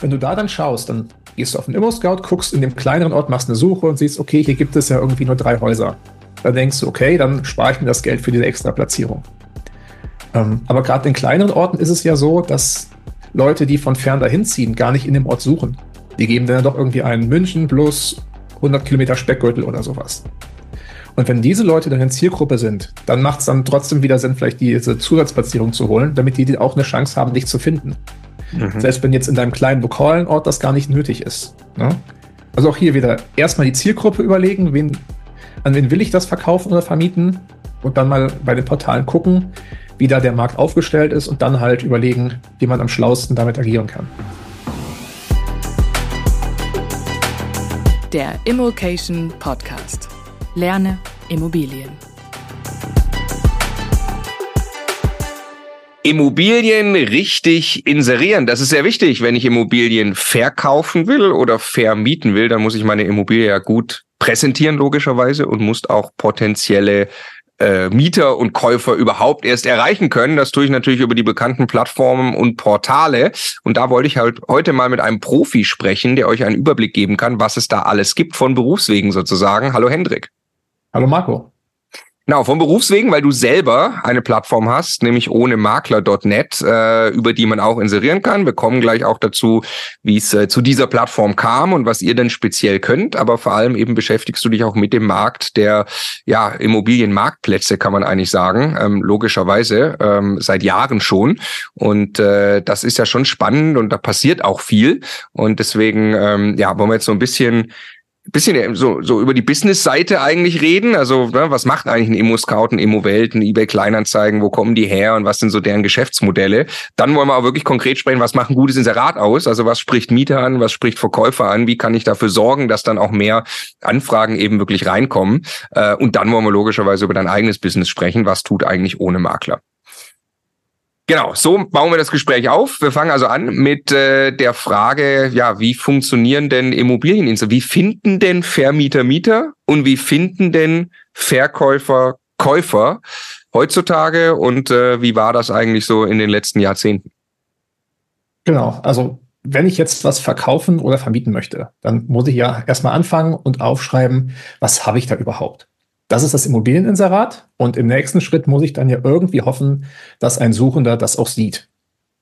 Wenn du da dann schaust, dann gehst du auf den Immo-Scout, guckst in dem kleineren Ort, machst eine Suche und siehst, okay, hier gibt es ja irgendwie nur drei Häuser. Dann denkst du, okay, dann spare ich mir das Geld für diese extra Platzierung. Ähm, aber gerade in kleineren Orten ist es ja so, dass Leute, die von fern dahin ziehen, gar nicht in dem Ort suchen. Die geben dann doch irgendwie einen München plus 100 Kilometer Speckgürtel oder sowas. Und wenn diese Leute dann in Zielgruppe sind, dann macht es dann trotzdem wieder Sinn, vielleicht diese Zusatzplatzierung zu holen, damit die auch eine Chance haben, dich zu finden. Mhm. Selbst wenn jetzt in deinem kleinen lokalen Ort das gar nicht nötig ist. Ne? Also auch hier wieder erstmal die Zielgruppe überlegen, wen, an wen will ich das verkaufen oder vermieten und dann mal bei den Portalen gucken, wie da der Markt aufgestellt ist und dann halt überlegen, wie man am schlausten damit agieren kann. Der Immokation Podcast. Lerne Immobilien. Immobilien richtig inserieren. Das ist sehr wichtig. Wenn ich Immobilien verkaufen will oder vermieten will, dann muss ich meine Immobilie ja gut präsentieren, logischerweise, und muss auch potenzielle äh, Mieter und Käufer überhaupt erst erreichen können. Das tue ich natürlich über die bekannten Plattformen und Portale. Und da wollte ich halt heute mal mit einem Profi sprechen, der euch einen Überblick geben kann, was es da alles gibt von Berufswegen sozusagen. Hallo Hendrik. Hallo Marco. Genau, vom Berufswegen, weil du selber eine Plattform hast, nämlich ohne Makler.net, äh, über die man auch inserieren kann. Wir kommen gleich auch dazu, wie es äh, zu dieser Plattform kam und was ihr denn speziell könnt. Aber vor allem eben beschäftigst du dich auch mit dem Markt der ja, Immobilienmarktplätze, kann man eigentlich sagen, ähm, logischerweise ähm, seit Jahren schon. Und äh, das ist ja schon spannend und da passiert auch viel. Und deswegen ähm, ja, wollen wir jetzt so ein bisschen bisschen so, so über die Business-Seite eigentlich reden. Also, ne, was macht eigentlich ein Immo-Scout, ein Immo-Welt, ein eBay-Kleinanzeigen, wo kommen die her und was sind so deren Geschäftsmodelle? Dann wollen wir auch wirklich konkret sprechen, was macht ein gutes Inserat aus? Also, was spricht Mieter an, was spricht Verkäufer an? Wie kann ich dafür sorgen, dass dann auch mehr Anfragen eben wirklich reinkommen? Äh, und dann wollen wir logischerweise über dein eigenes Business sprechen. Was tut eigentlich ohne Makler? Genau, so bauen wir das Gespräch auf. Wir fangen also an mit äh, der Frage, ja, wie funktionieren denn Immobilieninseln? Wie finden denn Vermieter Mieter und wie finden denn Verkäufer Käufer heutzutage und äh, wie war das eigentlich so in den letzten Jahrzehnten? Genau, also wenn ich jetzt was verkaufen oder vermieten möchte, dann muss ich ja erstmal anfangen und aufschreiben, was habe ich da überhaupt? Das ist das Immobilieninserat. Und im nächsten Schritt muss ich dann ja irgendwie hoffen, dass ein Suchender das auch sieht.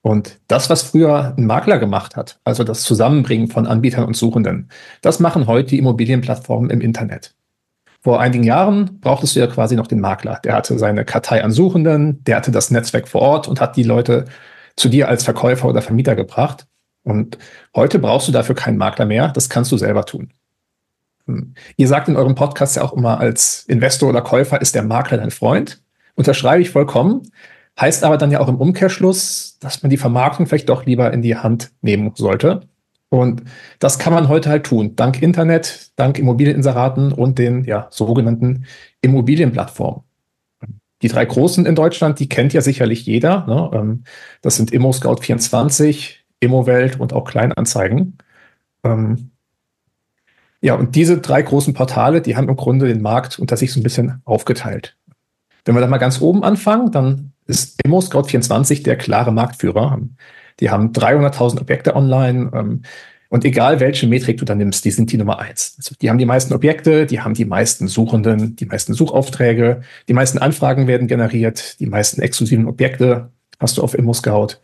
Und das, was früher ein Makler gemacht hat, also das Zusammenbringen von Anbietern und Suchenden, das machen heute die Immobilienplattformen im Internet. Vor einigen Jahren brauchtest du ja quasi noch den Makler. Der hatte seine Kartei an Suchenden, der hatte das Netzwerk vor Ort und hat die Leute zu dir als Verkäufer oder Vermieter gebracht. Und heute brauchst du dafür keinen Makler mehr. Das kannst du selber tun. Ihr sagt in eurem Podcast ja auch immer, als Investor oder Käufer ist der Makler dein Freund. Unterschreibe ich vollkommen. Heißt aber dann ja auch im Umkehrschluss, dass man die Vermarktung vielleicht doch lieber in die Hand nehmen sollte. Und das kann man heute halt tun, dank Internet, dank Immobilieninseraten und den ja, sogenannten Immobilienplattformen. Die drei großen in Deutschland, die kennt ja sicherlich jeder. Ne? Ähm, das sind ImmoScout24, Immowelt und auch Kleinanzeigen. Ähm, ja, und diese drei großen Portale, die haben im Grunde den Markt unter sich so ein bisschen aufgeteilt. Wenn wir da mal ganz oben anfangen, dann ist ImmoScout24 der klare Marktführer. Die haben 300.000 Objekte online. Ähm, und egal welche Metrik du da nimmst, die sind die Nummer eins. Also die haben die meisten Objekte, die haben die meisten Suchenden, die meisten Suchaufträge, die meisten Anfragen werden generiert, die meisten exklusiven Objekte hast du auf ImmoScout.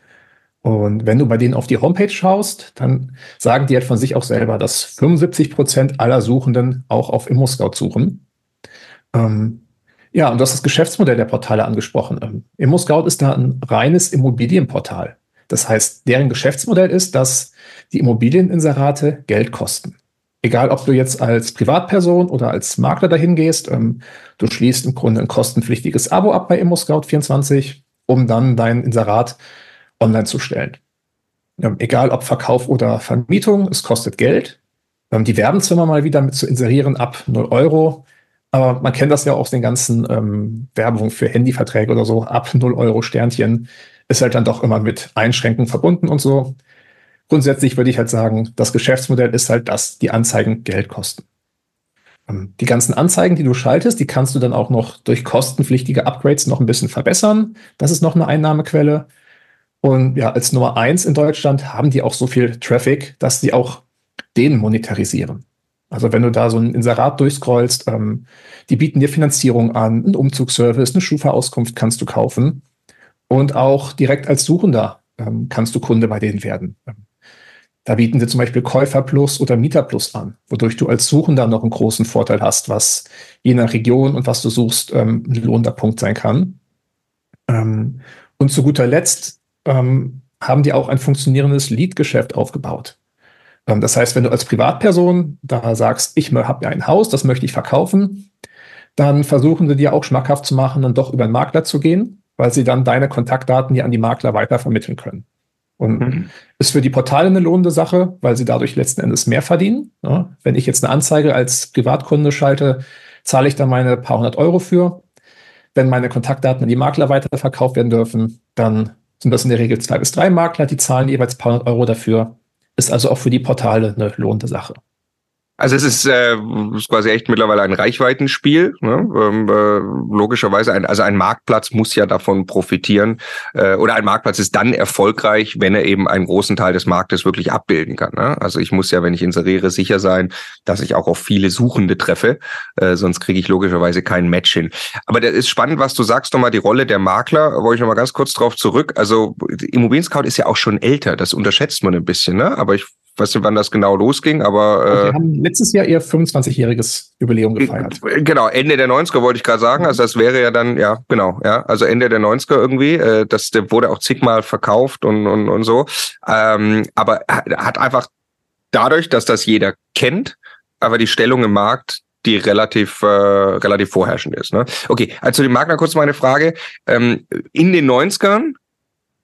Und wenn du bei denen auf die Homepage schaust, dann sagen die halt von sich auch selber, dass 75 Prozent aller Suchenden auch auf ImmoScout suchen. Ähm, ja, und du hast das Geschäftsmodell der Portale angesprochen. Ähm, ImmoScout ist da ein reines Immobilienportal. Das heißt, deren Geschäftsmodell ist, dass die Immobilieninserate Geld kosten. Egal, ob du jetzt als Privatperson oder als Makler dahin gehst, ähm, du schließt im Grunde ein kostenpflichtiges Abo ab bei ImmoScout24, um dann dein Inserat online zu stellen. Ähm, egal ob Verkauf oder Vermietung, es kostet Geld. Ähm, die werben mal wieder mit zu inserieren ab 0 Euro, aber man kennt das ja auch aus den ganzen ähm, Werbungen für Handyverträge oder so. Ab 0 Euro Sternchen ist halt dann doch immer mit Einschränkungen verbunden und so. Grundsätzlich würde ich halt sagen, das Geschäftsmodell ist halt, dass die Anzeigen Geld kosten. Ähm, die ganzen Anzeigen, die du schaltest, die kannst du dann auch noch durch kostenpflichtige Upgrades noch ein bisschen verbessern. Das ist noch eine Einnahmequelle. Und ja, als Nummer eins in Deutschland haben die auch so viel Traffic, dass die auch den monetarisieren. Also wenn du da so ein Inserat durchscrollst, ähm, die bieten dir Finanzierung an, einen Umzugsservice, eine Schufa-Auskunft kannst du kaufen und auch direkt als Suchender ähm, kannst du Kunde bei denen werden. Da bieten sie zum Beispiel Käufer Plus oder Mieter Plus an, wodurch du als Suchender noch einen großen Vorteil hast, was je nach Region und was du suchst ähm, ein lohnender Punkt sein kann. Ähm, und zu guter Letzt ähm, haben die auch ein funktionierendes Lead-Geschäft aufgebaut. Ähm, das heißt, wenn du als Privatperson da sagst, ich habe ein Haus, das möchte ich verkaufen, dann versuchen sie dir auch schmackhaft zu machen, dann doch über einen Makler zu gehen, weil sie dann deine Kontaktdaten ja an die Makler weiter vermitteln können. Und mhm. ist für die Portale eine lohnende Sache, weil sie dadurch letzten Endes mehr verdienen. Ja, wenn ich jetzt eine Anzeige als Privatkunde schalte, zahle ich da meine paar hundert Euro für. Wenn meine Kontaktdaten an die Makler weiterverkauft werden dürfen, dann sind das in der Regel zwei bis drei Makler, die zahlen jeweils paar hundert Euro dafür. Ist also auch für die Portale eine lohnende Sache. Also es ist, äh, ist quasi echt mittlerweile ein Reichweitenspiel. Ne? Ähm, äh, logischerweise, ein, also ein Marktplatz muss ja davon profitieren. Äh, oder ein Marktplatz ist dann erfolgreich, wenn er eben einen großen Teil des Marktes wirklich abbilden kann. Ne? Also ich muss ja, wenn ich inseriere, sicher sein, dass ich auch auf viele Suchende treffe. Äh, sonst kriege ich logischerweise kein Match hin. Aber das ist spannend, was du sagst, nochmal die Rolle der Makler. Wollte ich nochmal ganz kurz drauf zurück. Also Immobilien Scout ist ja auch schon älter. Das unterschätzt man ein bisschen. Ne? Aber ich weiß nicht, wann das genau losging, aber. Äh, wir haben letztes Jahr ihr 25-jähriges Jubiläum gefeiert. Genau, Ende der 90er wollte ich gerade sagen. Also das wäre ja dann, ja, genau, ja, also Ende der 90er irgendwie. Äh, das wurde auch zigmal verkauft und, und, und so. Ähm, aber hat einfach dadurch, dass das jeder kennt, aber die Stellung im Markt die relativ äh, relativ vorherrschend ist. Ne? Okay, also dem Makler kurz meine Frage. Ähm, in den 90ern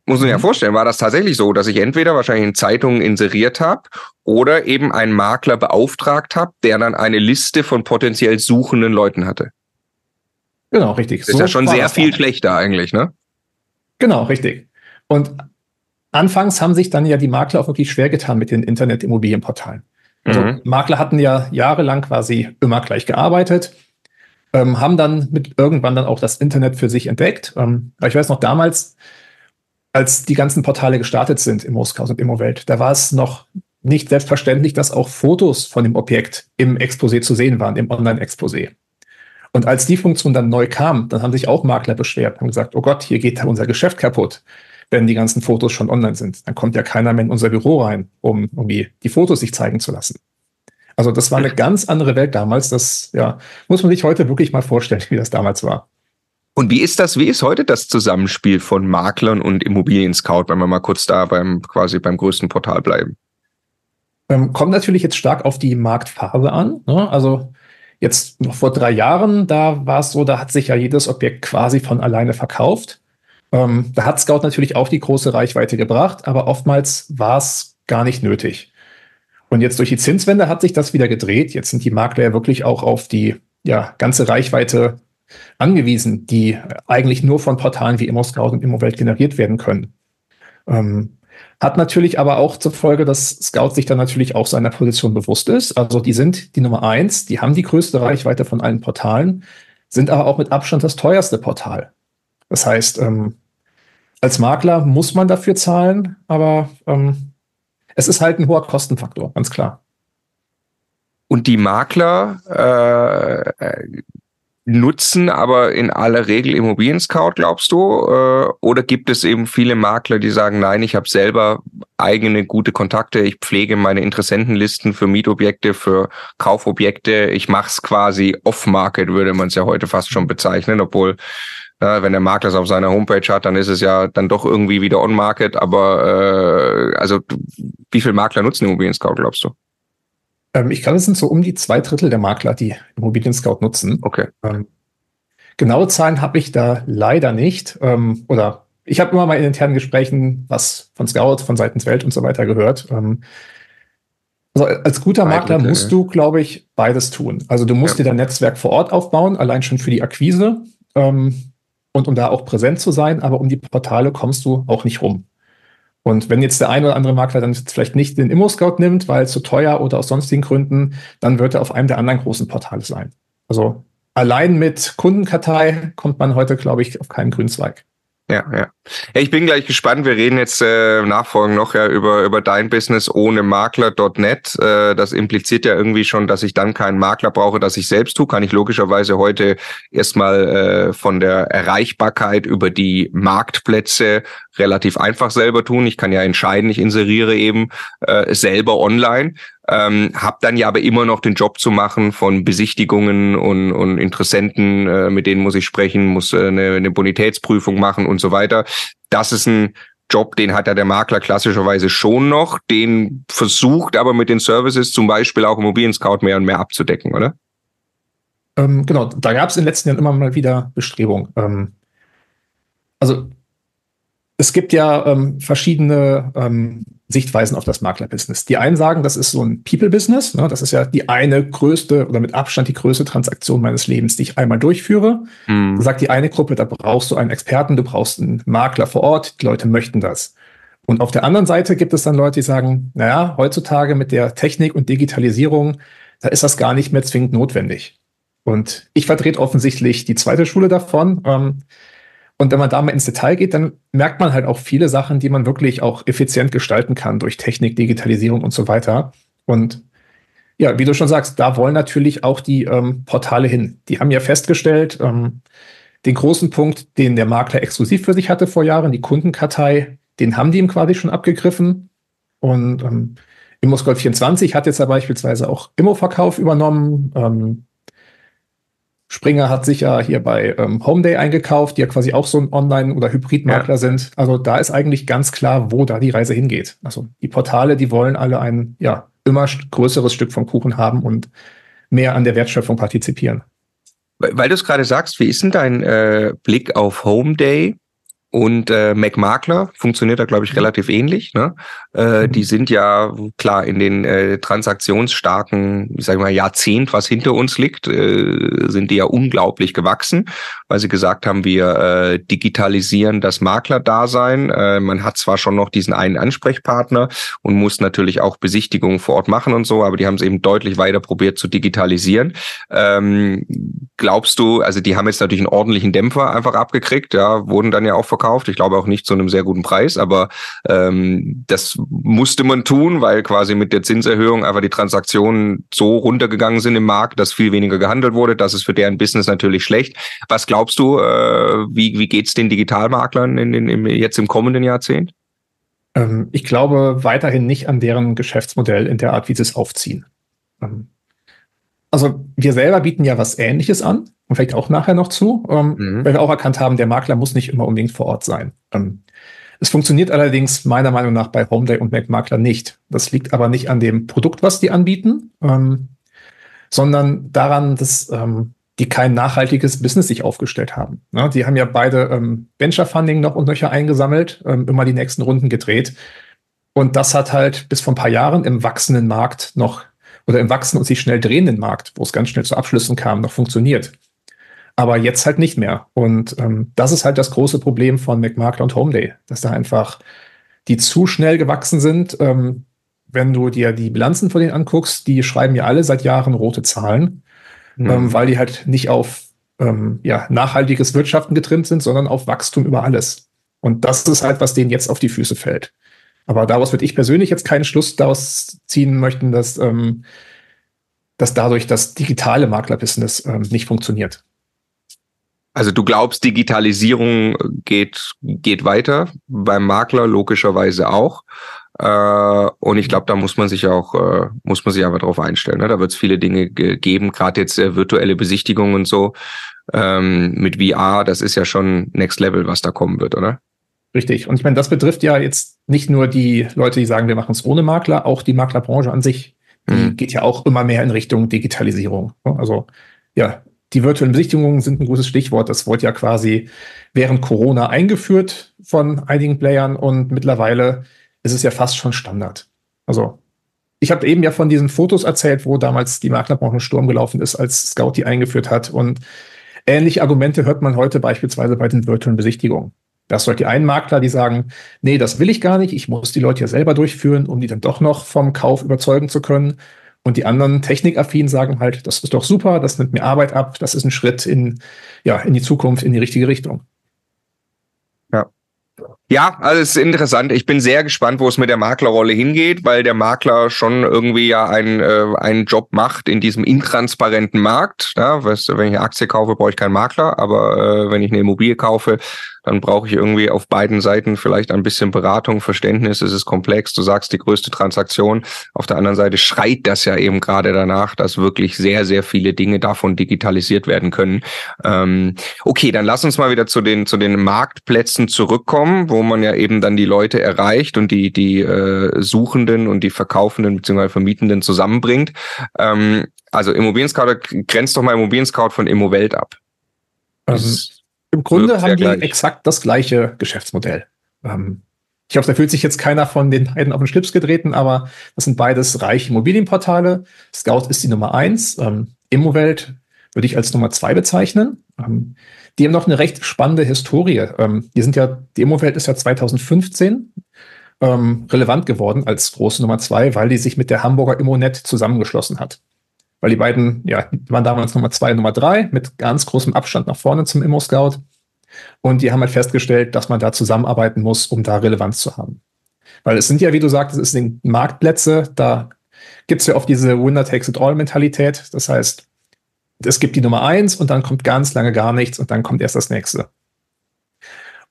muss man ja mhm. vorstellen, war das tatsächlich so, dass ich entweder wahrscheinlich in Zeitungen inseriert habe oder eben einen Makler beauftragt habe, der dann eine Liste von potenziell suchenden Leuten hatte. Genau, richtig. Das ist so ja schon sehr viel schlechter eigentlich, ne? Genau, richtig. Und anfangs haben sich dann ja die Makler auch wirklich schwer getan mit den Internet-Immobilienportalen. Also mhm. Makler hatten ja jahrelang quasi immer gleich gearbeitet, ähm, haben dann mit irgendwann dann auch das Internet für sich entdeckt. Ähm, ich weiß noch damals, als die ganzen Portale gestartet sind im Moskaus und Immowelt, da war es noch nicht selbstverständlich, dass auch Fotos von dem Objekt im Exposé zu sehen waren, im Online-Exposé. Und als die Funktion dann neu kam, dann haben sich auch Makler beschwert und gesagt, oh Gott, hier geht unser Geschäft kaputt, wenn die ganzen Fotos schon online sind. Dann kommt ja keiner mehr in unser Büro rein, um irgendwie die Fotos sich zeigen zu lassen. Also das war eine ganz andere Welt damals. Das ja, muss man sich heute wirklich mal vorstellen, wie das damals war. Und wie ist das, wie ist heute das Zusammenspiel von Maklern und Immobilien-Scout, wenn wir mal kurz da beim, quasi beim größten Portal bleiben? Ähm, kommt natürlich jetzt stark auf die Marktphase an. Ne? Also jetzt noch vor drei Jahren, da war es so, da hat sich ja jedes Objekt quasi von alleine verkauft. Ähm, da hat Scout natürlich auch die große Reichweite gebracht, aber oftmals war es gar nicht nötig. Und jetzt durch die Zinswende hat sich das wieder gedreht. Jetzt sind die Makler ja wirklich auch auf die ja, ganze Reichweite angewiesen, die eigentlich nur von Portalen wie ImmoScout und ImmoWelt generiert werden können. Ähm, hat natürlich aber auch zur Folge, dass Scout sich dann natürlich auch seiner Position bewusst ist. Also die sind die Nummer eins, die haben die größte Reichweite von allen Portalen, sind aber auch mit Abstand das teuerste Portal. Das heißt, ähm, als Makler muss man dafür zahlen, aber ähm, es ist halt ein hoher Kostenfaktor, ganz klar. Und die Makler, äh, nutzen aber in aller Regel Immobilien Scout, glaubst du? Äh, oder gibt es eben viele Makler, die sagen, nein, ich habe selber eigene gute Kontakte, ich pflege meine Interessentenlisten für Mietobjekte, für Kaufobjekte, ich mache es quasi off-market, würde man es ja heute fast schon bezeichnen, obwohl äh, wenn der Makler es auf seiner Homepage hat, dann ist es ja dann doch irgendwie wieder on-market. Aber äh, also wie viele Makler nutzen Immobilien Scout, glaubst du? Ähm, ich glaube, es sind so um die zwei Drittel der Makler, die Immobilien Scout nutzen. Okay. Ähm, genaue Zahlen habe ich da leider nicht. Ähm, oder ich habe immer mal in internen Gesprächen was von Scout, von Seitens Welt und so weiter gehört. Ähm, also als guter Makler Drittel, musst du, glaube ich, beides tun. Also du musst ja. dir dein Netzwerk vor Ort aufbauen, allein schon für die Akquise ähm, und um da auch präsent zu sein, aber um die Portale kommst du auch nicht rum. Und wenn jetzt der ein oder andere Makler dann vielleicht nicht den Immo-Scout nimmt, weil es zu teuer oder aus sonstigen Gründen, dann wird er auf einem der anderen großen Portale sein. Also allein mit Kundenkartei kommt man heute, glaube ich, auf keinen grünen Zweig. Ja, ja. Ja, ich bin gleich gespannt. Wir reden jetzt äh, nachfolgend noch ja über, über dein Business ohne Makler.net. Äh, das impliziert ja irgendwie schon, dass ich dann keinen Makler brauche, dass ich selbst tue. Kann ich logischerweise heute erstmal äh, von der Erreichbarkeit über die Marktplätze relativ einfach selber tun. Ich kann ja entscheiden, ich inseriere eben äh, selber online. Ähm, habe dann ja aber immer noch den Job zu machen von Besichtigungen und, und Interessenten, äh, mit denen muss ich sprechen, muss äh, eine, eine Bonitätsprüfung machen und so weiter. Das ist ein Job, den hat ja der Makler klassischerweise schon noch, den versucht aber mit den Services zum Beispiel auch Immobilien Scout mehr und mehr abzudecken, oder? Ähm, genau, da gab es in den letzten Jahren immer mal wieder Bestrebungen. Ähm, also es gibt ja ähm, verschiedene ähm, Sichtweisen auf das Maklerbusiness. Die einen sagen, das ist so ein People-Business. Ne? Das ist ja die eine größte oder mit Abstand die größte Transaktion meines Lebens, die ich einmal durchführe. Mhm. Da sagt die eine Gruppe, da brauchst du einen Experten, du brauchst einen Makler vor Ort. Die Leute möchten das. Und auf der anderen Seite gibt es dann Leute, die sagen, naja, heutzutage mit der Technik und Digitalisierung, da ist das gar nicht mehr zwingend notwendig. Und ich vertrete offensichtlich die zweite Schule davon. Ähm, und wenn man da mal ins Detail geht, dann merkt man halt auch viele Sachen, die man wirklich auch effizient gestalten kann durch Technik, Digitalisierung und so weiter. Und ja, wie du schon sagst, da wollen natürlich auch die ähm, Portale hin. Die haben ja festgestellt, ähm, den großen Punkt, den der Makler exklusiv für sich hatte vor Jahren, die Kundenkartei, den haben die ihm quasi schon abgegriffen. Und ähm, ImmoScout24 hat jetzt ja beispielsweise auch Immo-Verkauf übernommen. Ähm, Springer hat sich ja hier bei ähm, Homeday eingekauft, die ja quasi auch so ein Online- oder Hybridmakler ja. sind. Also da ist eigentlich ganz klar, wo da die Reise hingeht. Also die Portale, die wollen alle ein ja immer größeres Stück vom Kuchen haben und mehr an der Wertschöpfung partizipieren. Weil, du es gerade sagst, wie ist denn dein äh, Blick auf Homeday? Und äh, MacMakler funktioniert da, glaube ich, mhm. relativ ähnlich. Ne? Äh, mhm. Die sind ja klar in den äh, transaktionsstarken, ich sage mal, Jahrzehnt, was hinter uns liegt, äh, sind die ja unglaublich gewachsen, weil sie gesagt haben, wir äh, digitalisieren das Maklerdasein. Äh, man hat zwar schon noch diesen einen Ansprechpartner und muss natürlich auch Besichtigungen vor Ort machen und so, aber die haben es eben deutlich weiter probiert zu digitalisieren. Ähm, glaubst du, also die haben jetzt natürlich einen ordentlichen Dämpfer einfach abgekriegt, ja, wurden dann ja auch verkauft. Ich glaube auch nicht zu einem sehr guten Preis, aber ähm, das musste man tun, weil quasi mit der Zinserhöhung einfach die Transaktionen so runtergegangen sind im Markt, dass viel weniger gehandelt wurde. Das ist für deren Business natürlich schlecht. Was glaubst du, äh, wie, wie geht es den Digitalmaklern in, in, in, jetzt im kommenden Jahrzehnt? Ähm, ich glaube weiterhin nicht an deren Geschäftsmodell in der Art, wie sie es aufziehen. Ähm, also wir selber bieten ja was Ähnliches an und vielleicht auch nachher noch zu, ähm, mhm. weil wir auch erkannt haben, der Makler muss nicht immer unbedingt vor Ort sein. Ähm, es funktioniert allerdings meiner Meinung nach bei Homeday und Mac Makler nicht. Das liegt aber nicht an dem Produkt, was die anbieten, ähm, sondern daran, dass ähm, die kein nachhaltiges Business sich aufgestellt haben. Ja, die haben ja beide ähm, Venture Funding noch und nöcher eingesammelt, ähm, immer die nächsten Runden gedreht. Und das hat halt bis vor ein paar Jahren im wachsenden Markt noch oder im wachsenden und sich schnell drehenden Markt, wo es ganz schnell zu Abschlüssen kam, noch funktioniert. Aber jetzt halt nicht mehr. Und ähm, das ist halt das große Problem von McMakler und Homeday, dass da einfach die zu schnell gewachsen sind. Ähm, wenn du dir die Bilanzen von denen anguckst, die schreiben ja alle seit Jahren rote Zahlen, mhm. ähm, weil die halt nicht auf ähm, ja, nachhaltiges Wirtschaften getrimmt sind, sondern auf Wachstum über alles. Und das ist halt, was denen jetzt auf die Füße fällt. Aber daraus würde ich persönlich jetzt keinen Schluss daraus ziehen möchten, dass, ähm, dass dadurch das digitale Maklerbusiness ähm, nicht funktioniert. Also du glaubst, Digitalisierung geht, geht weiter, beim Makler logischerweise auch. Äh, und ich glaube, da muss man sich auch, äh, muss man sich aber drauf einstellen. Ne? Da wird es viele Dinge geben, gerade jetzt äh, virtuelle Besichtigungen und so. Ähm, mit VR, das ist ja schon Next Level, was da kommen wird, oder? Richtig. Und ich meine, das betrifft ja jetzt nicht nur die Leute, die sagen, wir machen es ohne Makler, auch die Maklerbranche an sich. Die mhm. geht ja auch immer mehr in Richtung Digitalisierung. Also ja, die virtuellen Besichtigungen sind ein gutes Stichwort. Das wurde ja quasi während Corona eingeführt von einigen Playern und mittlerweile ist es ja fast schon Standard. Also ich habe eben ja von diesen Fotos erzählt, wo damals die Maklerbranche Sturm gelaufen ist, als Scout die eingeführt hat. Und ähnliche Argumente hört man heute beispielsweise bei den virtuellen Besichtigungen. Das sind die einen Makler, die sagen, nee, das will ich gar nicht, ich muss die Leute ja selber durchführen, um die dann doch noch vom Kauf überzeugen zu können. Und die anderen technikaffin sagen halt, das ist doch super, das nimmt mir Arbeit ab, das ist ein Schritt in, ja, in die Zukunft, in die richtige Richtung. Ja. Ja, also es ist interessant. Ich bin sehr gespannt, wo es mit der Maklerrolle hingeht, weil der Makler schon irgendwie ja einen, äh, einen Job macht in diesem intransparenten Markt. Ja, weißt du, wenn ich eine Aktie kaufe, brauche ich keinen Makler, aber äh, wenn ich eine Immobilie kaufe, dann brauche ich irgendwie auf beiden Seiten vielleicht ein bisschen Beratung, Verständnis. Es ist komplex. Du sagst die größte Transaktion. Auf der anderen Seite schreit das ja eben gerade danach, dass wirklich sehr, sehr viele Dinge davon digitalisiert werden können. Ähm, okay, dann lass uns mal wieder zu den, zu den Marktplätzen zurückkommen, wo man ja eben dann die Leute erreicht und die, die äh, Suchenden und die Verkaufenden bzw. Vermietenden zusammenbringt. Ähm, also Immobilien Scout, grenzt doch mal Immobilien Scout von Immowelt ab. Das im Grunde haben die gleich. exakt das gleiche Geschäftsmodell. Ähm, ich hoffe, da fühlt sich jetzt keiner von den beiden auf den Schlips getreten, aber das sind beides reiche Immobilienportale. Scout ist die Nummer eins. Ähm, Immowelt würde ich als Nummer zwei bezeichnen. Ähm, die haben noch eine recht spannende Historie. Ähm, die sind ja, die Immowelt ist ja 2015 ähm, relevant geworden als große Nummer zwei, weil die sich mit der Hamburger Immonet zusammengeschlossen hat weil die beiden, ja, waren damals Nummer zwei Nummer drei mit ganz großem Abstand nach vorne zum Immo-Scout. Und die haben halt festgestellt, dass man da zusammenarbeiten muss, um da Relevanz zu haben. Weil es sind ja, wie du sagst, es sind Marktplätze, da gibt es ja oft diese Winner takes it all Mentalität. Das heißt, es gibt die Nummer eins und dann kommt ganz lange gar nichts und dann kommt erst das nächste.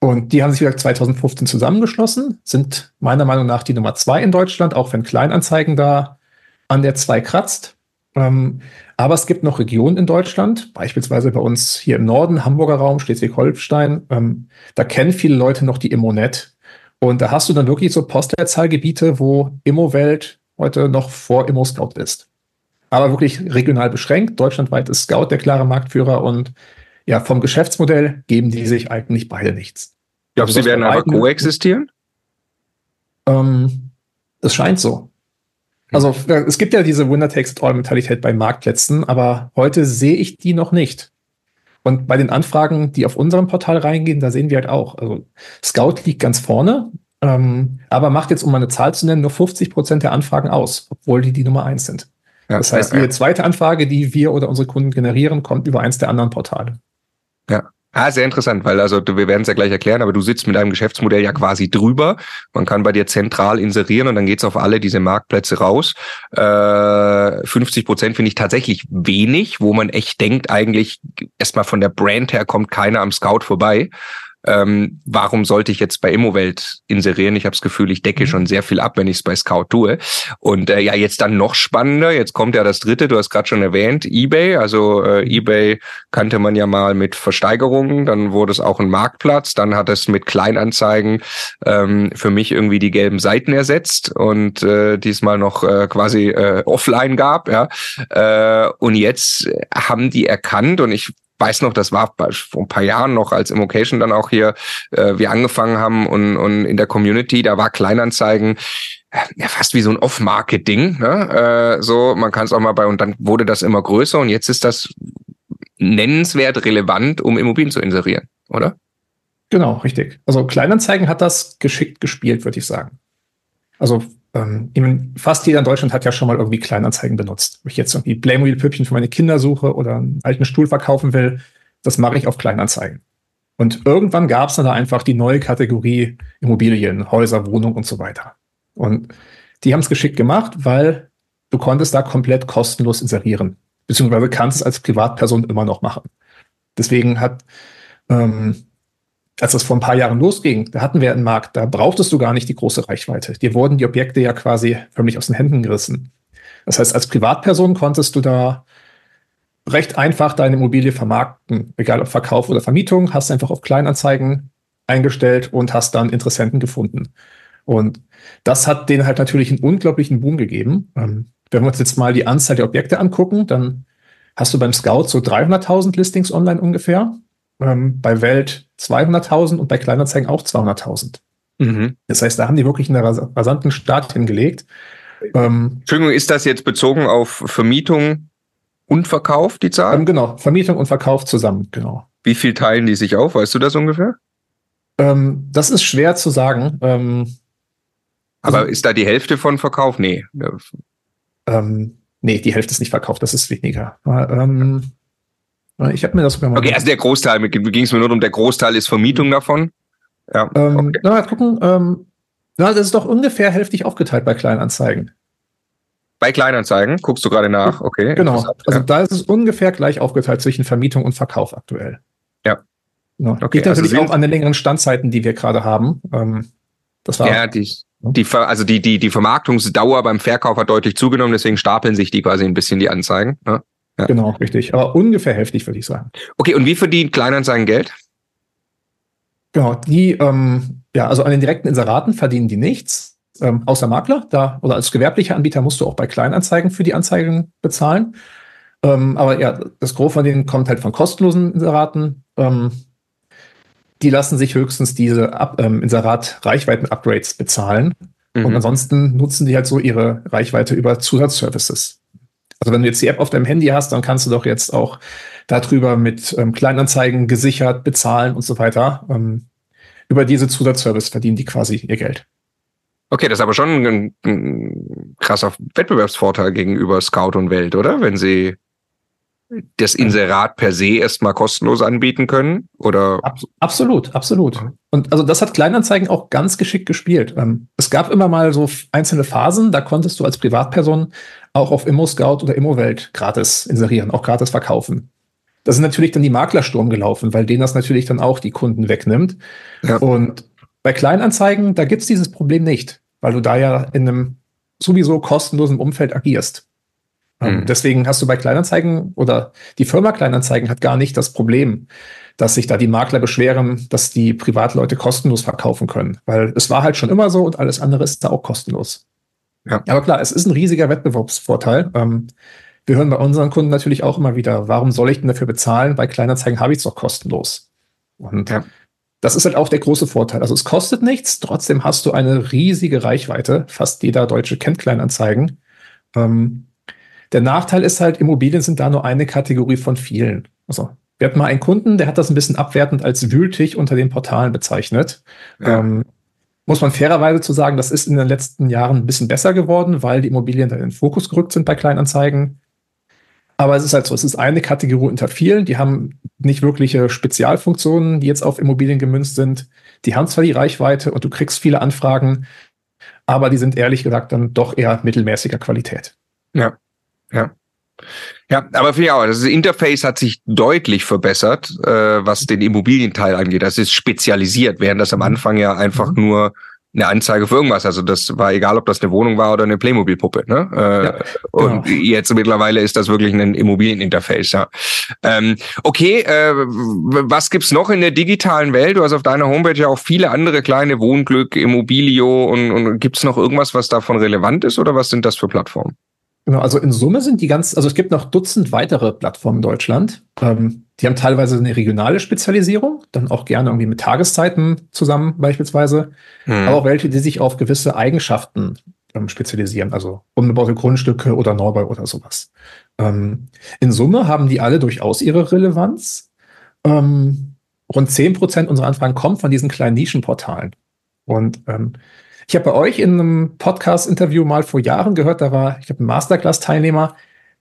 Und die haben sich wieder 2015 zusammengeschlossen, sind meiner Meinung nach die Nummer zwei in Deutschland, auch wenn Kleinanzeigen da an der zwei kratzt. Ähm, aber es gibt noch Regionen in Deutschland, beispielsweise bei uns hier im Norden, Hamburger Raum, Schleswig-Holstein. Ähm, da kennen viele Leute noch die Immonet. Und da hast du dann wirklich so Postleitzahlgebiete, wo Immowelt heute noch vor ImmoScout ist. Aber wirklich regional beschränkt. Deutschlandweit ist Scout der klare Marktführer und ja, vom Geschäftsmodell geben die sich eigentlich beide nichts. Glaubst du, also, sie werden aber koexistieren? Ähm, es scheint so. Also es gibt ja diese Winner-Takes-All-Mentalität bei Marktplätzen, aber heute sehe ich die noch nicht. Und bei den Anfragen, die auf unserem Portal reingehen, da sehen wir halt auch. Also Scout liegt ganz vorne, ähm, aber macht jetzt, um mal eine Zahl zu nennen, nur 50 Prozent der Anfragen aus, obwohl die die Nummer eins sind. Ja, das heißt, ja, jede zweite Anfrage, die wir oder unsere Kunden generieren, kommt über eins der anderen Portale. Ja, Ah, sehr interessant, weil also wir werden es ja gleich erklären, aber du sitzt mit deinem Geschäftsmodell ja quasi drüber. Man kann bei dir zentral inserieren und dann geht's auf alle diese Marktplätze raus. Äh, 50 Prozent finde ich tatsächlich wenig, wo man echt denkt, eigentlich erstmal von der Brand her kommt keiner am Scout vorbei ähm, warum sollte ich jetzt bei Immowelt inserieren? Ich habe das Gefühl, ich decke mhm. schon sehr viel ab, wenn ich es bei Scout tue. Und äh, ja, jetzt dann noch spannender, jetzt kommt ja das dritte, du hast gerade schon erwähnt, eBay. Also äh, mhm. eBay kannte man ja mal mit Versteigerungen, dann wurde es auch ein Marktplatz, dann hat es mit Kleinanzeigen ähm, für mich irgendwie die gelben Seiten ersetzt und äh, diesmal noch äh, quasi äh, offline gab. Ja. Äh, und jetzt haben die erkannt und ich weiß noch, das war vor ein paar Jahren noch, als Immocation dann auch hier äh, wir angefangen haben und, und in der Community, da war Kleinanzeigen ja fast wie so ein Off-Market-Ding. Ne? Äh, so, man kann es auch mal bei, und dann wurde das immer größer und jetzt ist das nennenswert relevant, um Immobilien zu inserieren, oder? Genau, richtig. Also Kleinanzeigen hat das geschickt gespielt, würde ich sagen. Also ähm, fast jeder in Deutschland hat ja schon mal irgendwie Kleinanzeigen benutzt. Wenn ich jetzt irgendwie Playmobil-Püppchen für meine Kinder suche oder einen alten Stuhl verkaufen will, das mache ich auf Kleinanzeigen. Und irgendwann gab es dann da einfach die neue Kategorie Immobilien, Häuser, Wohnungen und so weiter. Und die haben es geschickt gemacht, weil du konntest da komplett kostenlos inserieren. Beziehungsweise kannst es als Privatperson immer noch machen. Deswegen hat ähm, als das vor ein paar Jahren losging, da hatten wir einen Markt, da brauchtest du gar nicht die große Reichweite. Dir wurden die Objekte ja quasi förmlich aus den Händen gerissen. Das heißt, als Privatperson konntest du da recht einfach deine Immobilie vermarkten, egal ob Verkauf oder Vermietung, hast einfach auf Kleinanzeigen eingestellt und hast dann Interessenten gefunden. Und das hat denen halt natürlich einen unglaublichen Boom gegeben. Ähm, wenn wir uns jetzt mal die Anzahl der Objekte angucken, dann hast du beim Scout so 300.000 Listings online ungefähr ähm, bei Welt 200.000 und bei Kleinanzeigen auch 200.000. Mhm. Das heißt, da haben die wirklich einen rasanten Start hingelegt. Ähm, Entschuldigung, ist das jetzt bezogen auf Vermietung und Verkauf, die Zahl? Ähm, genau, Vermietung und Verkauf zusammen, genau. Wie viel teilen die sich auf? Weißt du das ungefähr? Ähm, das ist schwer zu sagen. Ähm, Aber also, ist da die Hälfte von Verkauf? Nee. Ähm, nee, die Hälfte ist nicht verkauft, das ist weniger. Ähm, ich habe mir das sogar mal. Okay, also der Großteil, ging es mir nur um, der Großteil ist Vermietung davon. Ja, ähm, okay. na, mal gucken. Ähm, na, das ist doch ungefähr hälftig aufgeteilt bei Kleinanzeigen. Bei Kleinanzeigen guckst du gerade nach, okay. Genau. Also ja. da ist es ungefähr gleich aufgeteilt zwischen Vermietung und Verkauf aktuell. Ja. ja. Okay. Liegt natürlich also auch an den längeren Standzeiten, die wir gerade haben. Ähm, das war. Ja, die, die, also die, die, die Vermarktungsdauer beim Verkauf hat deutlich zugenommen, deswegen stapeln sich die quasi ein bisschen, die Anzeigen. Ne? Ja. Genau, richtig. Aber ungefähr heftig, würde ich sagen. Okay, und wie verdient Kleinanzeigen Geld? Genau, die, ähm, ja, also an den direkten Inseraten verdienen die nichts, ähm, außer Makler. Da, oder als gewerblicher Anbieter musst du auch bei Kleinanzeigen für die Anzeigen bezahlen. Ähm, aber ja, das Gros von denen kommt halt von kostenlosen Inseraten. Ähm, die lassen sich höchstens diese Up, ähm, Inserat-Reichweiten-Upgrades bezahlen. Mhm. Und ansonsten nutzen die halt so ihre Reichweite über Zusatzservices. Also wenn du jetzt die App auf deinem Handy hast, dann kannst du doch jetzt auch darüber mit ähm, Kleinanzeigen gesichert bezahlen und so weiter. Ähm, über diese Zusatzservice verdienen die quasi ihr Geld. Okay, das ist aber schon ein, ein krasser Wettbewerbsvorteil gegenüber Scout und Welt, oder? Wenn sie das Inserat per se erstmal kostenlos anbieten können? Oder? absolut, absolut. Und also das hat Kleinanzeigen auch ganz geschickt gespielt. Ähm, es gab immer mal so einzelne Phasen, da konntest du als Privatperson auch auf Immo-Scout oder Immo-Welt gratis inserieren, auch gratis verkaufen. Da sind natürlich dann die Maklersturm gelaufen, weil denen das natürlich dann auch die Kunden wegnimmt. Ja. Und bei Kleinanzeigen, da gibt's dieses Problem nicht, weil du da ja in einem sowieso kostenlosen Umfeld agierst. Mhm. Deswegen hast du bei Kleinanzeigen oder die Firma Kleinanzeigen hat gar nicht das Problem, dass sich da die Makler beschweren, dass die Privatleute kostenlos verkaufen können. Weil es war halt schon immer so und alles andere ist da auch kostenlos. Ja. Aber klar, es ist ein riesiger Wettbewerbsvorteil. Ähm, wir hören bei unseren Kunden natürlich auch immer wieder, warum soll ich denn dafür bezahlen? Bei Kleinanzeigen habe ich es doch kostenlos. Und ja. das ist halt auch der große Vorteil. Also es kostet nichts, trotzdem hast du eine riesige Reichweite. Fast jeder Deutsche kennt Kleinanzeigen. Ähm, der Nachteil ist halt, Immobilien sind da nur eine Kategorie von vielen. Also, wir hatten mal einen Kunden, der hat das ein bisschen abwertend als wühltig unter den Portalen bezeichnet. Ja. Ähm, muss man fairerweise zu sagen, das ist in den letzten Jahren ein bisschen besser geworden, weil die Immobilien da in den Fokus gerückt sind bei Kleinanzeigen. Aber es ist halt so, es ist eine Kategorie unter vielen. Die haben nicht wirkliche Spezialfunktionen, die jetzt auf Immobilien gemünzt sind. Die haben zwar die Reichweite und du kriegst viele Anfragen, aber die sind ehrlich gesagt dann doch eher mittelmäßiger Qualität. Ja, ja. Ja, aber finde ich auch, das Interface hat sich deutlich verbessert, äh, was den Immobilienteil angeht. Das ist spezialisiert, während das am Anfang ja einfach mhm. nur eine Anzeige für irgendwas. Also das war egal, ob das eine Wohnung war oder eine Playmobil-Puppe. Ne? Äh, ja, genau. Und jetzt mittlerweile ist das wirklich ein Immobilieninterface. Ja. Ähm, okay, äh, was gibt's noch in der digitalen Welt? Du hast auf deiner Homepage ja auch viele andere kleine Wohnglück, Immobilio und, und gibt's noch irgendwas, was davon relevant ist oder was sind das für Plattformen? Genau, also in Summe sind die ganz, also es gibt noch Dutzend weitere Plattformen in Deutschland. Ähm, die haben teilweise eine regionale Spezialisierung, dann auch gerne irgendwie mit Tageszeiten zusammen beispielsweise, mhm. aber auch welche, die sich auf gewisse Eigenschaften ähm, spezialisieren, also unbebaute Grundstücke oder Neubau oder sowas. Ähm, in Summe haben die alle durchaus ihre Relevanz. Ähm, rund zehn Prozent unserer Anfragen kommen von diesen kleinen Nischenportalen. Und ähm, ich habe bei euch in einem Podcast-Interview mal vor Jahren gehört, da war, ich glaube, ein Masterclass-Teilnehmer,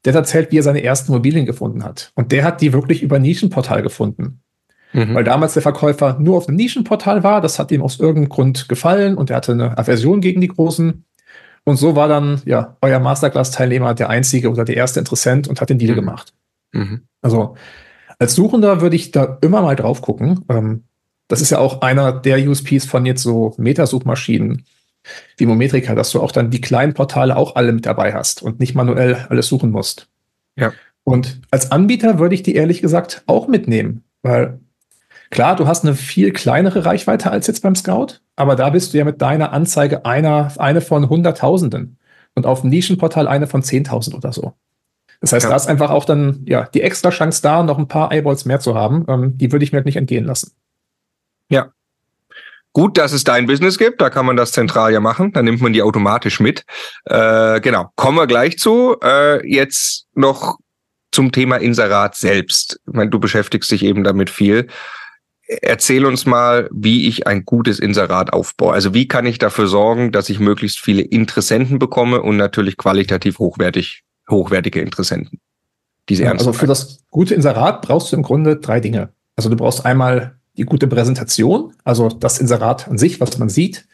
der hat erzählt, wie er seine ersten Immobilien gefunden hat. Und der hat die wirklich über Nischenportal gefunden. Mhm. Weil damals der Verkäufer nur auf einem Nischenportal war, das hat ihm aus irgendeinem Grund gefallen und er hatte eine Aversion gegen die Großen. Und so war dann, ja, euer Masterclass-Teilnehmer der einzige oder der erste Interessent und hat den Deal mhm. gemacht. Mhm. Also, als Suchender würde ich da immer mal drauf gucken. Ähm, das ist ja auch einer der USPs von jetzt so Metasuchmaschinen wie Mometrika, dass du auch dann die kleinen Portale auch alle mit dabei hast und nicht manuell alles suchen musst. Ja. Und als Anbieter würde ich die ehrlich gesagt auch mitnehmen, weil klar, du hast eine viel kleinere Reichweite als jetzt beim Scout, aber da bist du ja mit deiner Anzeige einer, eine von Hunderttausenden und auf dem Nischenportal eine von Zehntausend oder so. Das heißt, ja. da ist einfach auch dann ja die extra Chance da, noch ein paar Eyeballs mehr zu haben. Ähm, die würde ich mir halt nicht entgehen lassen. Ja, Gut, dass es dein Business gibt, da kann man das zentral ja machen, dann nimmt man die automatisch mit. Äh, genau, kommen wir gleich zu. Äh, jetzt noch zum Thema Inserat selbst. Ich meine, du beschäftigst dich eben damit viel. Erzähl uns mal, wie ich ein gutes Inserat aufbaue. Also wie kann ich dafür sorgen, dass ich möglichst viele Interessenten bekomme und natürlich qualitativ hochwertig, hochwertige Interessenten. Diese ja, also für das gute Inserat brauchst du im Grunde drei Dinge. Also du brauchst einmal die gute Präsentation, also das Inserat an sich, was man sieht.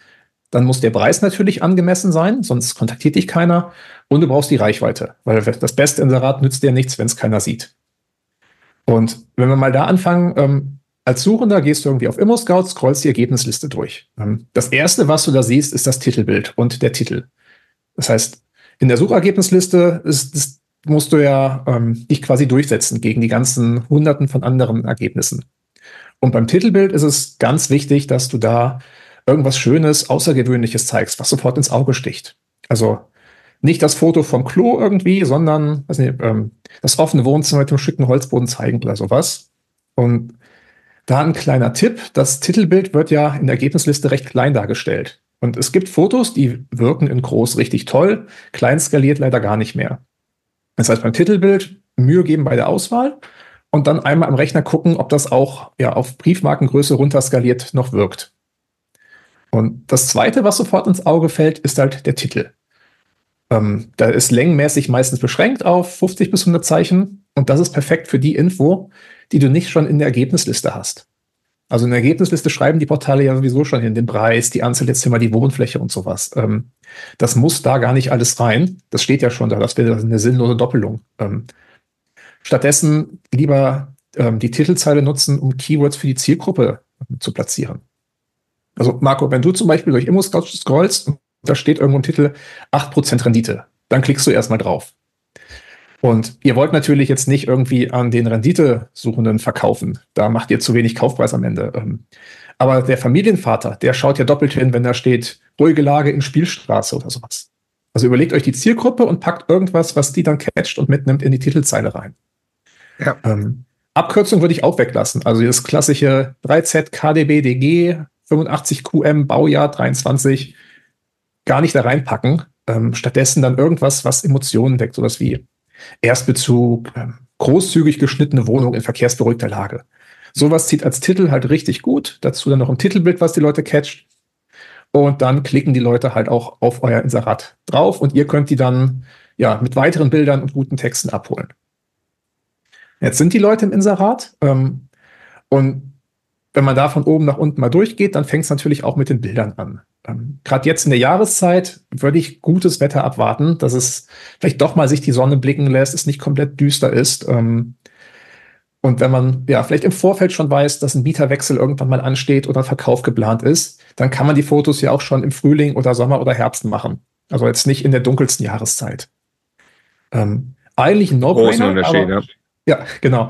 Dann muss der Preis natürlich angemessen sein, sonst kontaktiert dich keiner. Und du brauchst die Reichweite, weil das beste Inserat nützt dir nichts, wenn es keiner sieht. Und wenn wir mal da anfangen, ähm, als Suchender gehst du irgendwie auf ImmoScout, scrollst die Ergebnisliste durch. Ähm, das erste, was du da siehst, ist das Titelbild und der Titel. Das heißt, in der Suchergebnisliste ist, ist, musst du ja ähm, dich quasi durchsetzen gegen die ganzen Hunderten von anderen Ergebnissen. Und beim Titelbild ist es ganz wichtig, dass du da irgendwas Schönes, Außergewöhnliches zeigst, was sofort ins Auge sticht. Also nicht das Foto vom Klo irgendwie, sondern weiß nicht, ähm, das offene Wohnzimmer mit dem schicken Holzboden zeigen oder sowas. Und da ein kleiner Tipp, das Titelbild wird ja in der Ergebnisliste recht klein dargestellt. Und es gibt Fotos, die wirken in groß richtig toll, klein skaliert leider gar nicht mehr. Das heißt, beim Titelbild Mühe geben bei der Auswahl und dann einmal am Rechner gucken, ob das auch ja, auf Briefmarkengröße runterskaliert noch wirkt. Und das zweite, was sofort ins Auge fällt, ist halt der Titel. Ähm, da ist längenmäßig meistens beschränkt auf 50 bis 100 Zeichen und das ist perfekt für die Info, die du nicht schon in der Ergebnisliste hast. Also in der Ergebnisliste schreiben die Portale ja sowieso schon hin, den Preis, die Anzahl der Zimmer, die Wohnfläche und sowas. Ähm, das muss da gar nicht alles rein. Das steht ja schon da. Das wäre eine sinnlose Doppelung. Ähm, stattdessen lieber ähm, die Titelzeile nutzen, um Keywords für die Zielgruppe zu platzieren. Also Marco, wenn du zum Beispiel durch ImmoScout scrollst da steht irgendwo im Titel 8% Rendite. Dann klickst du erstmal drauf. Und ihr wollt natürlich jetzt nicht irgendwie an den Renditesuchenden verkaufen. Da macht ihr zu wenig Kaufpreis am Ende. Ähm, aber der Familienvater, der schaut ja doppelt hin, wenn da steht, ruhige Lage in Spielstraße oder sowas. Also überlegt euch die Zielgruppe und packt irgendwas, was die dann catcht und mitnimmt in die Titelzeile rein. Ja. Ähm, Abkürzung würde ich auch weglassen. Also das klassische 3Z KDB DG 85 QM Baujahr 23 gar nicht da reinpacken. Ähm, stattdessen dann irgendwas, was Emotionen weckt, sowas wie Erstbezug, ähm, großzügig geschnittene Wohnung in verkehrsberuhigter Lage. Sowas zieht als Titel halt richtig gut. Dazu dann noch ein Titelbild, was die Leute catcht. Und dann klicken die Leute halt auch auf euer Inserat drauf und ihr könnt die dann ja mit weiteren Bildern und guten Texten abholen. Jetzt sind die Leute im Inserat ähm, und wenn man da von oben nach unten mal durchgeht, dann fängt es natürlich auch mit den Bildern an. Ähm, Gerade jetzt in der Jahreszeit würde ich gutes Wetter abwarten, dass es vielleicht doch mal sich die Sonne blicken lässt, es nicht komplett düster ist. Ähm, und wenn man ja vielleicht im Vorfeld schon weiß, dass ein Mieterwechsel irgendwann mal ansteht oder ein Verkauf geplant ist, dann kann man die Fotos ja auch schon im Frühling oder Sommer oder Herbst machen. Also jetzt nicht in der dunkelsten Jahreszeit. Ähm, eigentlich ein No-Brainer. Ja. Ja, genau.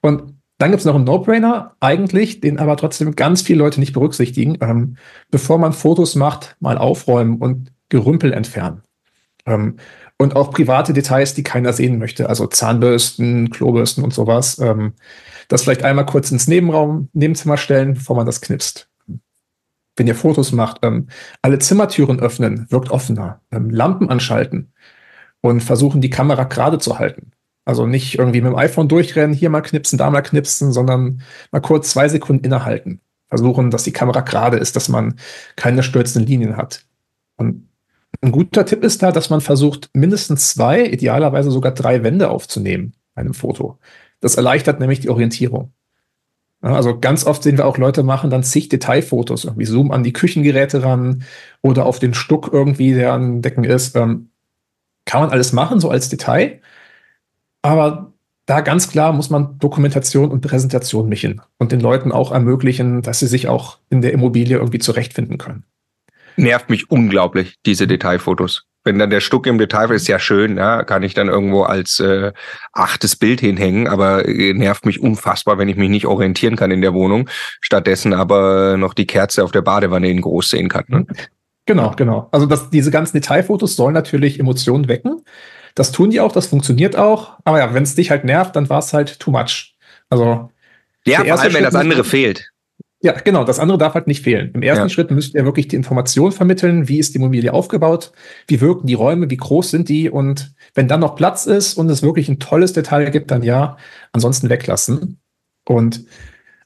Und dann gibt es noch einen No-Brainer, eigentlich, den aber trotzdem ganz viele Leute nicht berücksichtigen. Ähm, bevor man Fotos macht, mal aufräumen und Gerümpel entfernen. Ähm, und auch private Details, die keiner sehen möchte, also Zahnbürsten, Klobürsten und sowas. Ähm, das vielleicht einmal kurz ins Nebenraum, Nebenzimmer stellen, bevor man das knipst. Wenn ihr Fotos macht, ähm, alle Zimmertüren öffnen, wirkt offener. Ähm, Lampen anschalten und versuchen, die Kamera gerade zu halten. Also nicht irgendwie mit dem iPhone durchrennen, hier mal knipsen, da mal knipsen, sondern mal kurz zwei Sekunden innehalten. Versuchen, dass die Kamera gerade ist, dass man keine stürzenden Linien hat. Und ein guter Tipp ist da, dass man versucht, mindestens zwei, idealerweise sogar drei Wände aufzunehmen bei einem Foto. Das erleichtert nämlich die Orientierung. also ganz oft sehen wir auch Leute machen dann zig Detailfotos, irgendwie zoomen an die Küchengeräte ran oder auf den Stuck irgendwie, der an Decken ist. Ähm, kann man alles machen, so als Detail. Aber da ganz klar muss man Dokumentation und Präsentation mischen und den Leuten auch ermöglichen, dass sie sich auch in der Immobilie irgendwie zurechtfinden können. Nervt mich unglaublich, diese Detailfotos. Wenn dann der Stuck im Detail ist, ja schön, ja, kann ich dann irgendwo als äh, achtes Bild hinhängen, aber äh, nervt mich unfassbar, wenn ich mich nicht orientieren kann in der Wohnung, stattdessen aber noch die Kerze auf der Badewanne in groß sehen kann. Ne? Genau, genau. Also das, diese ganzen Detailfotos sollen natürlich Emotionen wecken. Das tun die auch, das funktioniert auch. Aber ja, wenn es dich halt nervt, dann war es halt too much. Also. Ja, vor allem, wenn das andere fehlt. Ja, genau, das andere darf halt nicht fehlen. Im ersten ja. Schritt müsst ihr wirklich die Information vermitteln, wie ist die Immobilie aufgebaut, wie wirken die Räume, wie groß sind die und wenn dann noch Platz ist und es wirklich ein tolles Detail gibt, dann ja, ansonsten weglassen. Und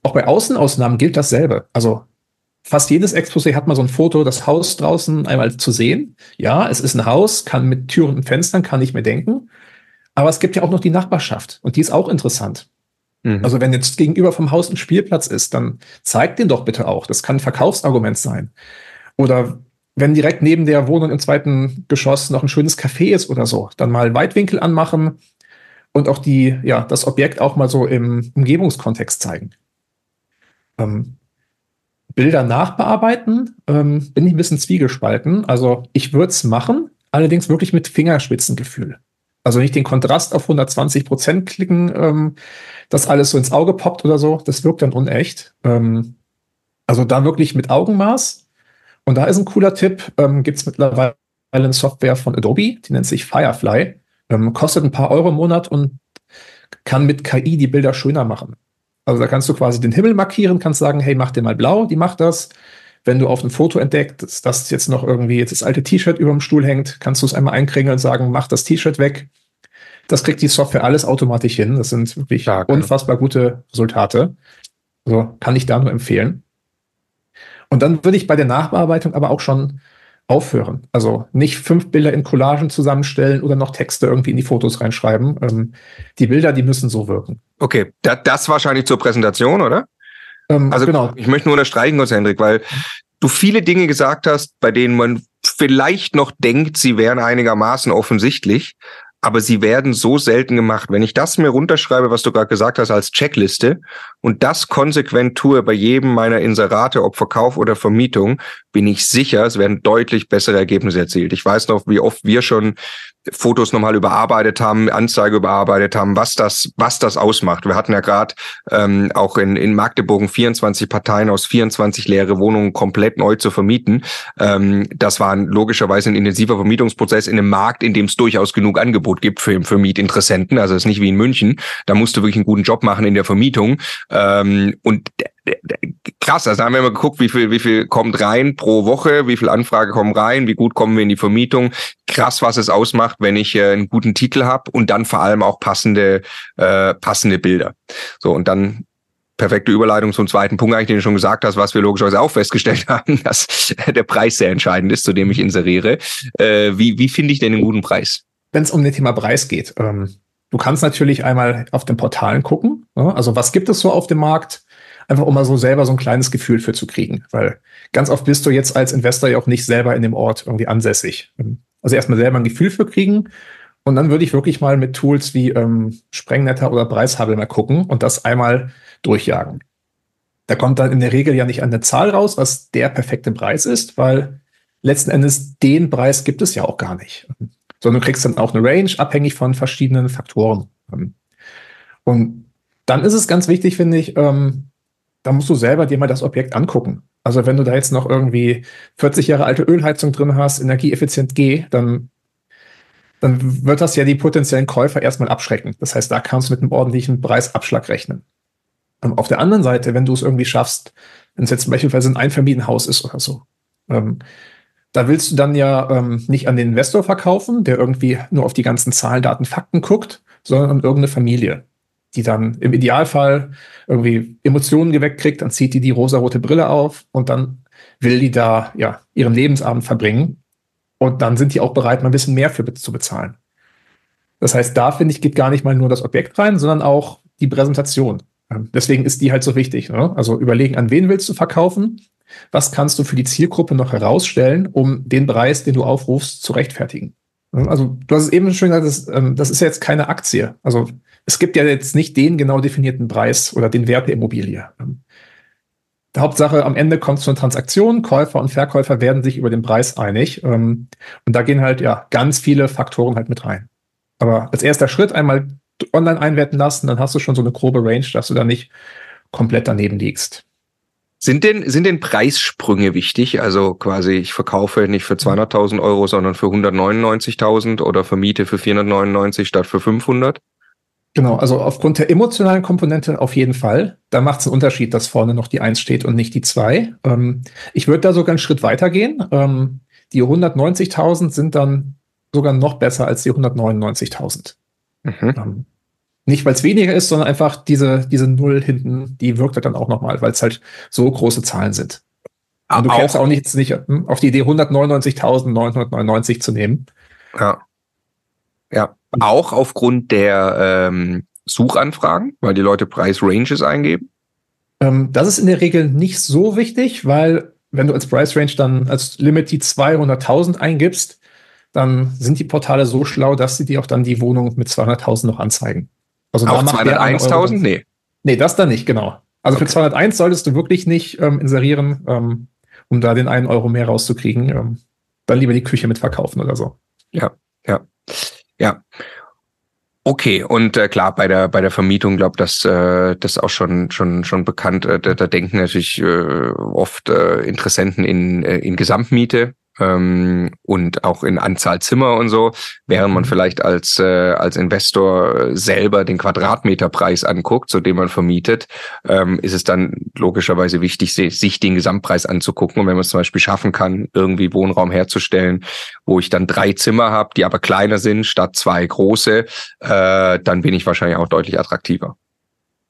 auch bei Außenausnahmen gilt dasselbe. Also fast jedes Exposé hat mal so ein Foto, das Haus draußen einmal zu sehen. Ja, es ist ein Haus, kann mit Türen und Fenstern, kann ich mir denken. Aber es gibt ja auch noch die Nachbarschaft und die ist auch interessant. Mhm. Also wenn jetzt gegenüber vom Haus ein Spielplatz ist, dann zeigt den doch bitte auch. Das kann ein Verkaufsargument sein. Oder wenn direkt neben der Wohnung im zweiten Geschoss noch ein schönes Café ist oder so, dann mal Weitwinkel anmachen und auch die, ja, das Objekt auch mal so im Umgebungskontext zeigen. Ähm, Bilder nachbearbeiten, ähm, bin ich ein bisschen zwiegespalten. Also ich würde es machen, allerdings wirklich mit Fingerspitzengefühl. Also nicht den Kontrast auf 120 Prozent klicken, ähm, dass alles so ins Auge poppt oder so. Das wirkt dann unecht. Ähm, also da wirklich mit Augenmaß. Und da ist ein cooler Tipp. Ähm, Gibt es mittlerweile eine Software von Adobe, die nennt sich Firefly. Ähm, kostet ein paar Euro im Monat und kann mit KI die Bilder schöner machen. Also da kannst du quasi den Himmel markieren, kannst sagen, hey, mach dir mal blau, die macht das. Wenn du auf einem Foto entdeckst, dass jetzt noch irgendwie jetzt das alte T-Shirt über dem Stuhl hängt, kannst du es einmal einkringeln und sagen, mach das T-Shirt weg. Das kriegt die Software alles automatisch hin. Das sind wirklich Stark, unfassbar gute Resultate. Also kann ich da nur empfehlen. Und dann würde ich bei der Nachbearbeitung aber auch schon aufhören. Also nicht fünf Bilder in Collagen zusammenstellen oder noch Texte irgendwie in die Fotos reinschreiben. Ähm, die Bilder, die müssen so wirken. Okay, da, das wahrscheinlich zur Präsentation, oder? Ähm, also genau. ich möchte nur unterstreichen, Gott Hendrik, weil du viele Dinge gesagt hast, bei denen man vielleicht noch denkt, sie wären einigermaßen offensichtlich, aber sie werden so selten gemacht. Wenn ich das mir runterschreibe, was du gerade gesagt hast, als Checkliste und das konsequent tue bei jedem meiner Inserate, ob Verkauf oder Vermietung, bin ich sicher, es werden deutlich bessere Ergebnisse erzielt. Ich weiß noch, wie oft wir schon Fotos nochmal überarbeitet haben, Anzeige überarbeitet haben, was das, was das ausmacht. Wir hatten ja gerade ähm, auch in, in Magdeburg 24 Parteien aus 24 leere Wohnungen komplett neu zu vermieten. Ähm, das war logischerweise ein intensiver Vermietungsprozess in einem Markt, in dem es durchaus genug Angebot gibt für, für Mietinteressenten. Also es ist nicht wie in München. Da musst du wirklich einen guten Job machen in der Vermietung. Ähm, und krass, also haben wir immer geguckt, wie viel, wie viel kommt rein pro Woche, wie viel Anfrage kommen rein, wie gut kommen wir in die Vermietung. Krass, was es ausmacht, wenn ich äh, einen guten Titel habe und dann vor allem auch passende, äh, passende Bilder. So, und dann perfekte Überleitung zum zweiten Punkt, eigentlich, den du schon gesagt hast, was wir logischerweise auch festgestellt haben, dass der Preis sehr entscheidend ist, zu dem ich inseriere. Äh, wie wie finde ich denn einen guten Preis? Wenn es um den Thema Preis geht, ähm, du kannst natürlich einmal auf den Portalen gucken. Ne? Also was gibt es so auf dem Markt? einfach um mal so selber so ein kleines Gefühl für zu kriegen. Weil ganz oft bist du jetzt als Investor ja auch nicht selber in dem Ort irgendwie ansässig. Also erstmal selber ein Gefühl für kriegen. Und dann würde ich wirklich mal mit Tools wie ähm, Sprengnetter oder Preishabel mal gucken und das einmal durchjagen. Da kommt dann in der Regel ja nicht an eine Zahl raus, was der perfekte Preis ist, weil letzten Endes den Preis gibt es ja auch gar nicht. Sondern du kriegst dann auch eine Range, abhängig von verschiedenen Faktoren. Und dann ist es ganz wichtig, finde ich, ähm, da musst du selber dir mal das Objekt angucken. Also wenn du da jetzt noch irgendwie 40 Jahre alte Ölheizung drin hast, energieeffizient G, dann, dann wird das ja die potenziellen Käufer erstmal abschrecken. Das heißt, da kannst du mit einem ordentlichen Preisabschlag rechnen. Und auf der anderen Seite, wenn du es irgendwie schaffst, wenn es jetzt beispielsweise ein Einfamilienhaus ist oder so, ähm, da willst du dann ja ähm, nicht an den Investor verkaufen, der irgendwie nur auf die ganzen Zahlen, Daten, Fakten guckt, sondern an irgendeine Familie die dann im Idealfall irgendwie Emotionen geweckt kriegt, dann zieht die die rosarote Brille auf und dann will die da ja ihren Lebensabend verbringen und dann sind die auch bereit, mal ein bisschen mehr für zu bezahlen. Das heißt, da finde ich, geht gar nicht mal nur das Objekt rein, sondern auch die Präsentation. Ähm, deswegen ist die halt so wichtig. Ne? Also überlegen, an wen willst du verkaufen? Was kannst du für die Zielgruppe noch herausstellen, um den Preis, den du aufrufst, zu rechtfertigen? Also du hast es eben schon gesagt, das, ähm, das ist ja jetzt keine Aktie. Also es gibt ja jetzt nicht den genau definierten Preis oder den Wert der Immobilie. Die Hauptsache, am Ende kommt es zu einer Transaktion. Käufer und Verkäufer werden sich über den Preis einig. Ähm, und da gehen halt ja ganz viele Faktoren halt mit rein. Aber als erster Schritt einmal online einwerten lassen, dann hast du schon so eine grobe Range, dass du da nicht komplett daneben liegst. Sind denn, sind denn Preissprünge wichtig? Also quasi, ich verkaufe nicht für 200.000 Euro, sondern für 199.000 oder vermiete für 499 statt für 500? Genau, also aufgrund der emotionalen Komponente auf jeden Fall. Da macht es einen Unterschied, dass vorne noch die 1 steht und nicht die 2. Ähm, ich würde da sogar einen Schritt weiter gehen. Ähm, die 190.000 sind dann sogar noch besser als die 199.000. Mhm. Ähm, nicht, weil es weniger ist, sondern einfach diese, diese Null hinten, die wirkt halt dann auch nochmal, weil es halt so große Zahlen sind. Und du auch, kannst auch nicht, nicht hm, auf die Idee, 199.999 zu nehmen. Ja. Ja, auch aufgrund der, ähm, Suchanfragen, weil die Leute Preis-Ranges eingeben? Ähm, das ist in der Regel nicht so wichtig, weil wenn du als Price Range dann als Limit die 200.000 eingibst, dann sind die Portale so schlau, dass sie dir auch dann die Wohnung mit 200.000 noch anzeigen. Also auch 201.000? Nee. Nee, das dann nicht, genau. Also okay. für 201 solltest du wirklich nicht ähm, inserieren, ähm, um da den einen Euro mehr rauszukriegen. Ähm, dann lieber die Küche mitverkaufen oder so. Ja, ja, ja. Okay, und äh, klar, bei der bei der Vermietung, glaube das äh, das auch schon schon schon bekannt. Äh, da, da denken natürlich äh, oft äh, Interessenten in äh, in Gesamtmiete ähm, und auch in Anzahl Zimmer und so, während man mhm. vielleicht als, äh, als Investor selber den Quadratmeterpreis anguckt, zu dem man vermietet, ähm, ist es dann logischerweise wichtig, sich den Gesamtpreis anzugucken. Und wenn man es zum Beispiel schaffen kann, irgendwie Wohnraum herzustellen, wo ich dann drei Zimmer habe, die aber kleiner sind statt zwei große, äh, dann bin ich wahrscheinlich auch deutlich attraktiver.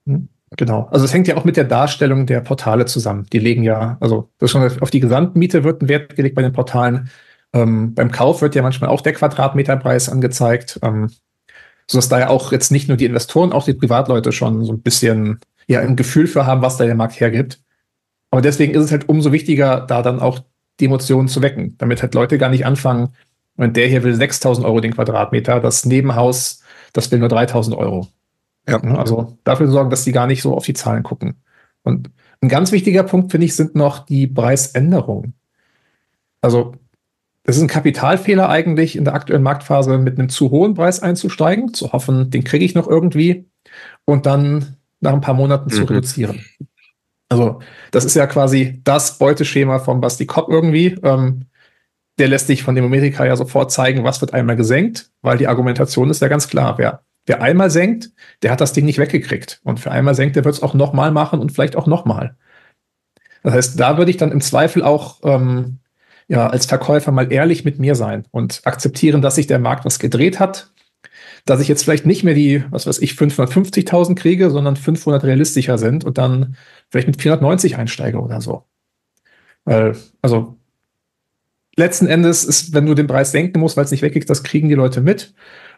Mhm. Genau. Also es hängt ja auch mit der Darstellung der Portale zusammen. Die legen ja, also das schon auf die Gesamtmiete wird ein Wert gelegt bei den Portalen. Ähm, beim Kauf wird ja manchmal auch der Quadratmeterpreis angezeigt, ähm, sodass da ja auch jetzt nicht nur die Investoren, auch die Privatleute schon so ein bisschen ja ein Gefühl für haben, was da der Markt hergibt. Aber deswegen ist es halt umso wichtiger, da dann auch die Emotionen zu wecken, damit halt Leute gar nicht anfangen, wenn der hier will 6000 Euro den Quadratmeter, das Nebenhaus, das will nur 3000 Euro. Ja. Ne, also dafür sorgen, dass die gar nicht so auf die Zahlen gucken. Und ein ganz wichtiger Punkt, finde ich, sind noch die Preisänderungen. Also das ist ein Kapitalfehler eigentlich in der aktuellen Marktphase mit einem zu hohen Preis einzusteigen, zu hoffen, den kriege ich noch irgendwie und dann nach ein paar Monaten mhm. zu reduzieren. Also das ist ja quasi das Beuteschema von Basti Kopp irgendwie. Ähm, der lässt sich von dem Demometrica ja sofort zeigen, was wird einmal gesenkt, weil die Argumentation ist ja ganz klar. Wer Wer einmal senkt, der hat das Ding nicht weggekriegt. Und für einmal senkt, der wird es auch nochmal machen und vielleicht auch nochmal. Das heißt, da würde ich dann im Zweifel auch ähm, ja, als Verkäufer mal ehrlich mit mir sein und akzeptieren, dass sich der Markt was gedreht hat, dass ich jetzt vielleicht nicht mehr die, was weiß ich, 550.000 kriege, sondern 500 realistischer sind und dann vielleicht mit 490 einsteige oder so. Weil, also letzten Endes ist, wenn du den Preis senken musst, weil es nicht weggeht, das kriegen die Leute mit.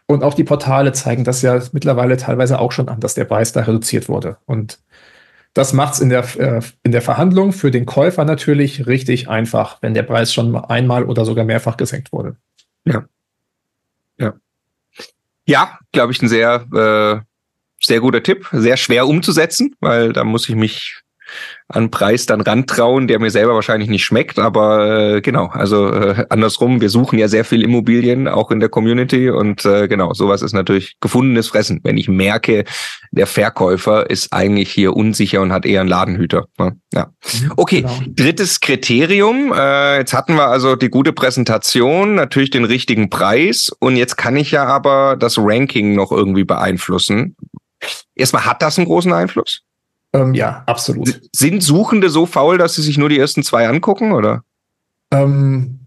Und auch die Portale zeigen das ja mittlerweile teilweise auch schon an, dass der Preis da reduziert wurde. Und das macht es in, der, äh, in der Verhandlung für den Käufer natürlich richtig einfach, wenn der Preis schon einmal oder sogar mehrfach gesenkt wurde. Ja. Ja. Ja, glaube ich, ein sehr, äh, sehr guter Tipp. Sehr schwer umzusetzen, weil da muss ich mich an Preis dann rantrauen, der mir selber wahrscheinlich nicht schmeckt. Aber äh, genau, also äh, andersrum, wir suchen ja sehr viel Immobilien, auch in der Community. Und äh, genau, sowas ist natürlich gefundenes Fressen. Wenn ich merke, der Verkäufer ist eigentlich hier unsicher und hat eher einen Ladenhüter. Ne? Ja. Mhm, okay, genau. drittes Kriterium. Äh, jetzt hatten wir also die gute Präsentation, natürlich den richtigen Preis. Und jetzt kann ich ja aber das Ranking noch irgendwie beeinflussen. Erstmal hat das einen großen Einfluss? Ähm, ja, absolut. Sind Suchende so faul, dass sie sich nur die ersten zwei angucken, oder? Ähm,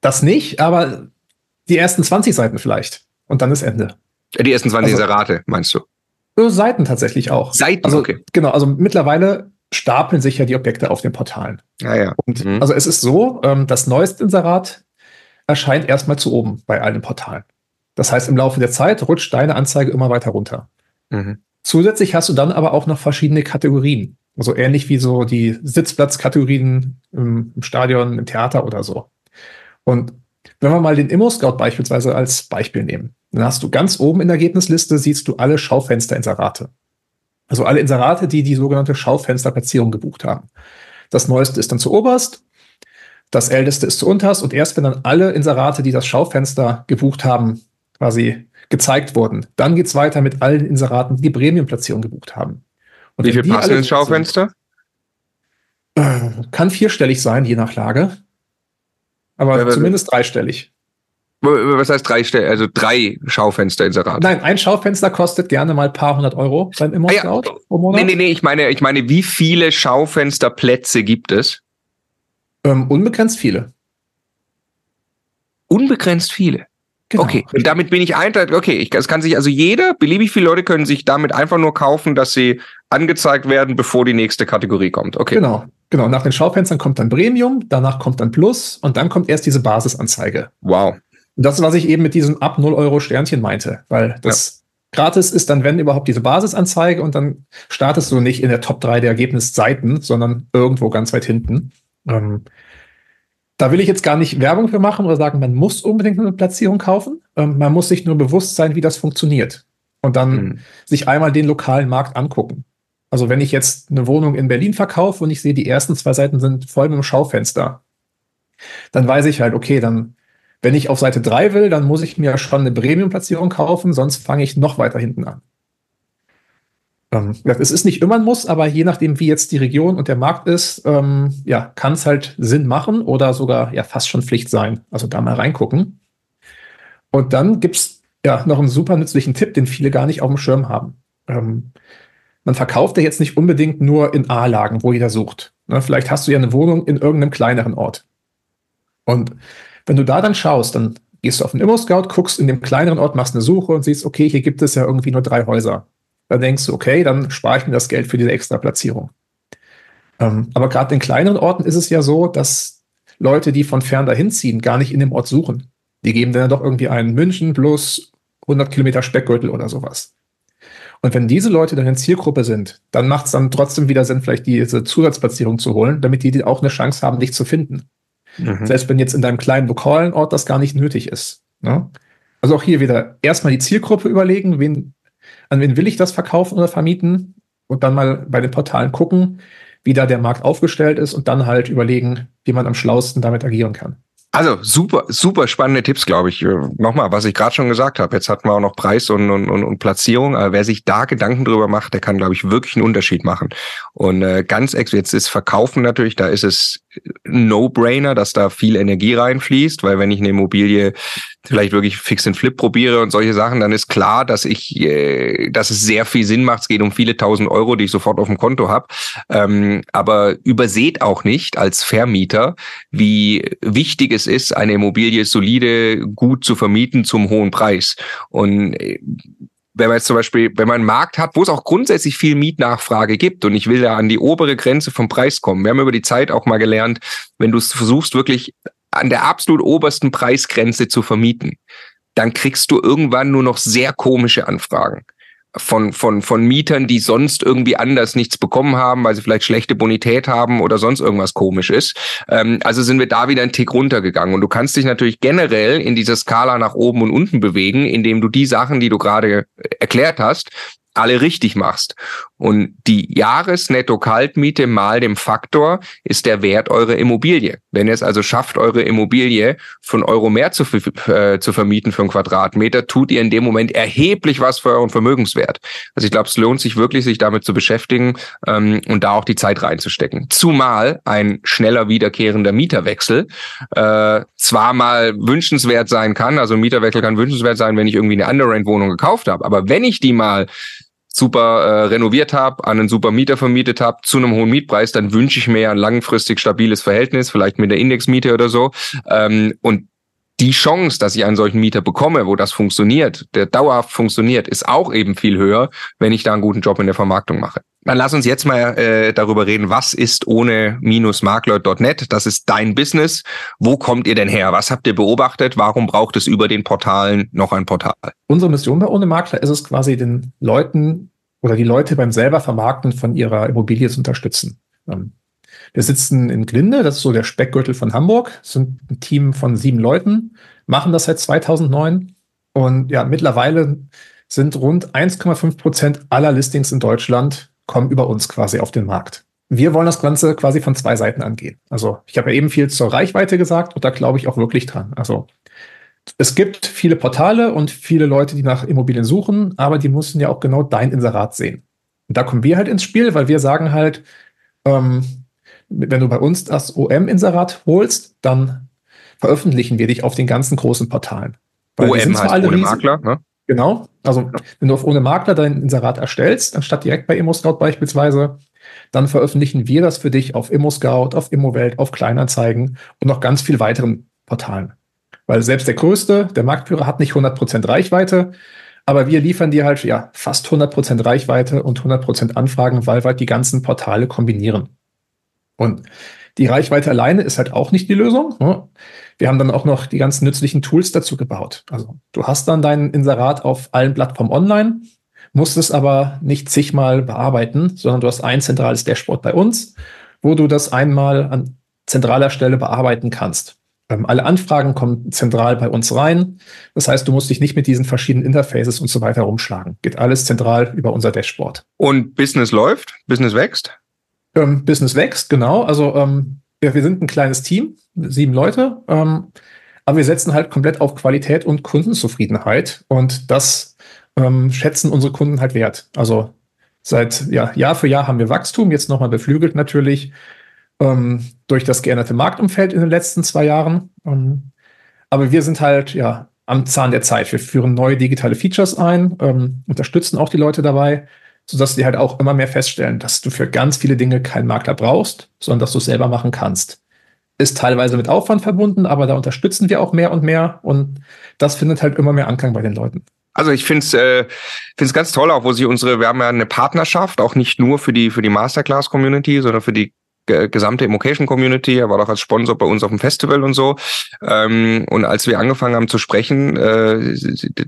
das nicht, aber die ersten 20 Seiten vielleicht. Und dann ist Ende. Die ersten 20 also, Rate, meinst du? Äh, Seiten tatsächlich auch. Seiten, also, okay. Genau, also mittlerweile stapeln sich ja die Objekte auf den Portalen. Ja, ja. Und mhm. also es ist so, ähm, das neueste Inserat erscheint erstmal zu oben bei allen Portalen. Das heißt, im Laufe der Zeit rutscht deine Anzeige immer weiter runter. Mhm. Zusätzlich hast du dann aber auch noch verschiedene Kategorien. Also ähnlich wie so die Sitzplatzkategorien im, Stadion, im Theater oder so. Und wenn wir mal den Immo-Scout beispielsweise als Beispiel nehmen, dann hast du ganz oben in der Ergebnisliste siehst du alle Schaufensterinserate. Also alle Inserate, die die sogenannte Schaufensterplatzierung gebucht haben. Das neueste ist dann zu oberst, das älteste ist zu unterst und erst wenn dann alle Inserate, die das Schaufenster gebucht haben, quasi gezeigt wurden. Dann geht es weiter mit allen Inseraten, die die Premium-Platzierung gebucht haben. Und Wie viel passen ins Schaufenster? Äh, kann vierstellig sein, je nach Lage. Aber ja, zumindest dreistellig. Was heißt drei Stellen? Also drei Schaufenster-Inserate? Nein, ein Schaufenster kostet gerne mal ein paar hundert Euro beim Immo Scout ah, ja. Nee, nee, nee, ich meine, ich meine, wie viele Schaufensterplätze gibt es? Ähm, unbegrenzt viele. Unbegrenzt viele? Genau. Okay, und damit bin ich ein, okay, ich, das kann sich also jeder, beliebig viele Leute können sich damit einfach nur kaufen, dass sie angezeigt werden, bevor die nächste Kategorie kommt. Okay. Genau, genau. Nach den Schaufenstern kommt dann Premium, danach kommt dann Plus und dann kommt erst diese Basisanzeige. Wow. Und das, was ich eben mit diesem ab 0 Euro Sternchen meinte, weil das ja. Gratis ist dann, wenn überhaupt, diese Basisanzeige und dann startest du nicht in der Top 3 der Ergebnisseiten, sondern irgendwo ganz weit hinten. Ähm, da will ich jetzt gar nicht Werbung für machen oder sagen, man muss unbedingt eine Platzierung kaufen. Ähm, man muss sich nur bewusst sein, wie das funktioniert. Und dann mhm. sich einmal den lokalen Markt angucken. Also wenn ich jetzt eine Wohnung in Berlin verkaufe und ich sehe, die ersten zwei Seiten sind voll mit dem Schaufenster, dann weiß ich halt, okay, dann, wenn ich auf Seite 3 will, dann muss ich mir schon eine Premium-Platzierung kaufen, sonst fange ich noch weiter hinten an. Ähm, es ist nicht immer ein Muss, aber je nachdem, wie jetzt die Region und der Markt ist, ähm, ja, kann es halt Sinn machen oder sogar ja fast schon Pflicht sein. Also da mal reingucken. Und dann gibt es ja noch einen super nützlichen Tipp, den viele gar nicht auf dem Schirm haben. Ähm, man verkauft ja jetzt nicht unbedingt nur in A-Lagen, wo jeder sucht. Ne, vielleicht hast du ja eine Wohnung in irgendeinem kleineren Ort. Und wenn du da dann schaust, dann gehst du auf den Immo-Scout, guckst in dem kleineren Ort, machst eine Suche und siehst, okay, hier gibt es ja irgendwie nur drei Häuser. Dann denkst du, okay, dann spare ich mir das Geld für diese extra Platzierung. Ähm, aber gerade in kleineren Orten ist es ja so, dass Leute, die von fern dahin ziehen, gar nicht in dem Ort suchen. Die geben dann doch irgendwie einen München plus 100 Kilometer Speckgürtel oder sowas. Und wenn diese Leute dann in Zielgruppe sind, dann macht es dann trotzdem wieder Sinn, vielleicht diese Zusatzplatzierung zu holen, damit die auch eine Chance haben, dich zu finden. Mhm. Selbst wenn jetzt in deinem kleinen lokalen Ort das gar nicht nötig ist. Ne? Also auch hier wieder erstmal die Zielgruppe überlegen, wen, an wen will ich das verkaufen oder vermieten und dann mal bei den Portalen gucken, wie da der Markt aufgestellt ist und dann halt überlegen, wie man am schlausten damit agieren kann. Also super, super spannende Tipps, glaube ich. Nochmal, was ich gerade schon gesagt habe. Jetzt hatten wir auch noch Preis und, und, und Platzierung. Aber wer sich da Gedanken drüber macht, der kann, glaube ich, wirklich einen Unterschied machen. Und äh, ganz ex, jetzt ist Verkaufen natürlich, da ist es No-Brainer, dass da viel Energie reinfließt, weil wenn ich eine Immobilie vielleicht wirklich fix and flip probiere und solche Sachen, dann ist klar, dass ich, äh, dass es sehr viel Sinn macht. Es geht um viele tausend Euro, die ich sofort auf dem Konto habe. Ähm, aber überseht auch nicht als Vermieter, wie wichtig es ist, eine Immobilie solide, gut zu vermieten zum hohen Preis. Und äh, wenn man jetzt zum Beispiel, wenn man einen Markt hat, wo es auch grundsätzlich viel Mietnachfrage gibt und ich will da an die obere Grenze vom Preis kommen. Wir haben über die Zeit auch mal gelernt, wenn du es versuchst, wirklich an der absolut obersten Preisgrenze zu vermieten, dann kriegst du irgendwann nur noch sehr komische Anfragen von, von, von Mietern, die sonst irgendwie anders nichts bekommen haben, weil sie vielleicht schlechte Bonität haben oder sonst irgendwas komisch ist. Ähm, also sind wir da wieder einen Tick runtergegangen. Und du kannst dich natürlich generell in dieser Skala nach oben und unten bewegen, indem du die Sachen, die du gerade erklärt hast, alle richtig machst. Und die Jahresnetto-Kaltmiete mal dem Faktor ist der Wert eurer Immobilie. Wenn ihr es also schafft, eure Immobilie von Euro mehr zu, äh, zu vermieten für einen Quadratmeter, tut ihr in dem Moment erheblich was für euren Vermögenswert. Also ich glaube, es lohnt sich wirklich, sich damit zu beschäftigen ähm, und da auch die Zeit reinzustecken. Zumal ein schneller wiederkehrender Mieterwechsel äh, zwar mal wünschenswert sein kann, also ein Mieterwechsel kann wünschenswert sein, wenn ich irgendwie eine Underrent-Wohnung gekauft habe, aber wenn ich die mal super äh, renoviert habe, an einen super Mieter vermietet habe, zu einem hohen Mietpreis, dann wünsche ich mir ja ein langfristig stabiles Verhältnis, vielleicht mit der Indexmiete oder so. Ähm, und die Chance, dass ich einen solchen Mieter bekomme, wo das funktioniert, der dauerhaft funktioniert, ist auch eben viel höher, wenn ich da einen guten Job in der Vermarktung mache. Dann lass uns jetzt mal äh, darüber reden, was ist ohne minusmakler.net? Das ist dein Business. Wo kommt ihr denn her? Was habt ihr beobachtet? Warum braucht es über den Portalen noch ein Portal? Unsere Mission bei Ohne Makler ist es quasi den Leuten oder die Leute beim selber Vermarkten von ihrer Immobilie zu unterstützen. Ähm, wir sitzen in Glinde, das ist so der Speckgürtel von Hamburg, sind ein Team von sieben Leuten, machen das seit 2009 und ja, mittlerweile sind rund 1,5 Prozent aller Listings in Deutschland kommen über uns quasi auf den Markt. Wir wollen das Ganze quasi von zwei Seiten angehen. Also ich habe ja eben viel zur Reichweite gesagt und da glaube ich auch wirklich dran. Also es gibt viele Portale und viele Leute, die nach Immobilien suchen, aber die müssen ja auch genau dein Inserat sehen. Und da kommen wir halt ins Spiel, weil wir sagen halt, ähm, wenn du bei uns das OM-Inserat holst, dann veröffentlichen wir dich auf den ganzen großen Portalen. Weil OM heißt ohne riesig, Makler, ne? Genau. Also, wenn du auf ohne Makler dein Inserat erstellst, anstatt direkt bei ImmoScout beispielsweise, dann veröffentlichen wir das für dich auf ImmoScout, auf ImmoWelt, auf Kleinanzeigen und noch ganz viel weiteren Portalen. Weil selbst der größte, der Marktführer, hat nicht 100% Reichweite, aber wir liefern dir halt ja fast 100% Reichweite und 100% Anfragen, weil wir halt die ganzen Portale kombinieren. Und Die Reichweite alleine ist halt auch nicht die Lösung. Ne? Wir haben dann auch noch die ganzen nützlichen Tools dazu gebaut. Also du hast dann dein Inserat auf allen Plattformen online, musst es aber nicht zigmal bearbeiten, sondern du hast ein zentrales Dashboard bei uns, wo du das einmal an zentraler Stelle bearbeiten kannst. Ähm, alle Anfragen kommen zentral bei uns rein. Das heißt, du musst dich nicht mit diesen verschiedenen Interfaces und so weiter rumschlagen. Geht alles zentral über unser Dashboard. Und Business läuft? Business wächst? Ähm, Business wächst, genau. Also ähm, ja, wir sind ein kleines Team, sieben Leute, ähm, aber wir setzen halt komplett auf Qualität und Kundenzufriedenheit und das ähm, schätzen unsere Kunden halt wert. Also seit ja, Jahr für Jahr haben wir Wachstum, jetzt nochmal beflügelt natürlich ähm, durch das geänderte Marktumfeld in den letzten zwei Jahren. Ähm, aber wir sind halt ja am Zahn der Zeit. Wir führen neue digitale Features ein, ähm, unterstützen auch die Leute dabei sodass die halt auch immer mehr feststellen, dass du für ganz viele Dinge keinen Makler brauchst, sondern dass du es selber machen kannst. Ist teilweise mit Aufwand verbunden, aber da unterstützen wir auch mehr und mehr und das findet halt immer mehr Anklang bei den Leuten. Also ich finde es äh, find's ganz toll, auch wo sich unsere, wir haben ja eine Partnerschaft, auch nicht nur für die für die Masterclass-Community, sondern für die gesamte Immocation Community. Er war doch als Sponsor bei uns auf dem Festival und so. Ähm, und als wir angefangen haben zu sprechen, äh,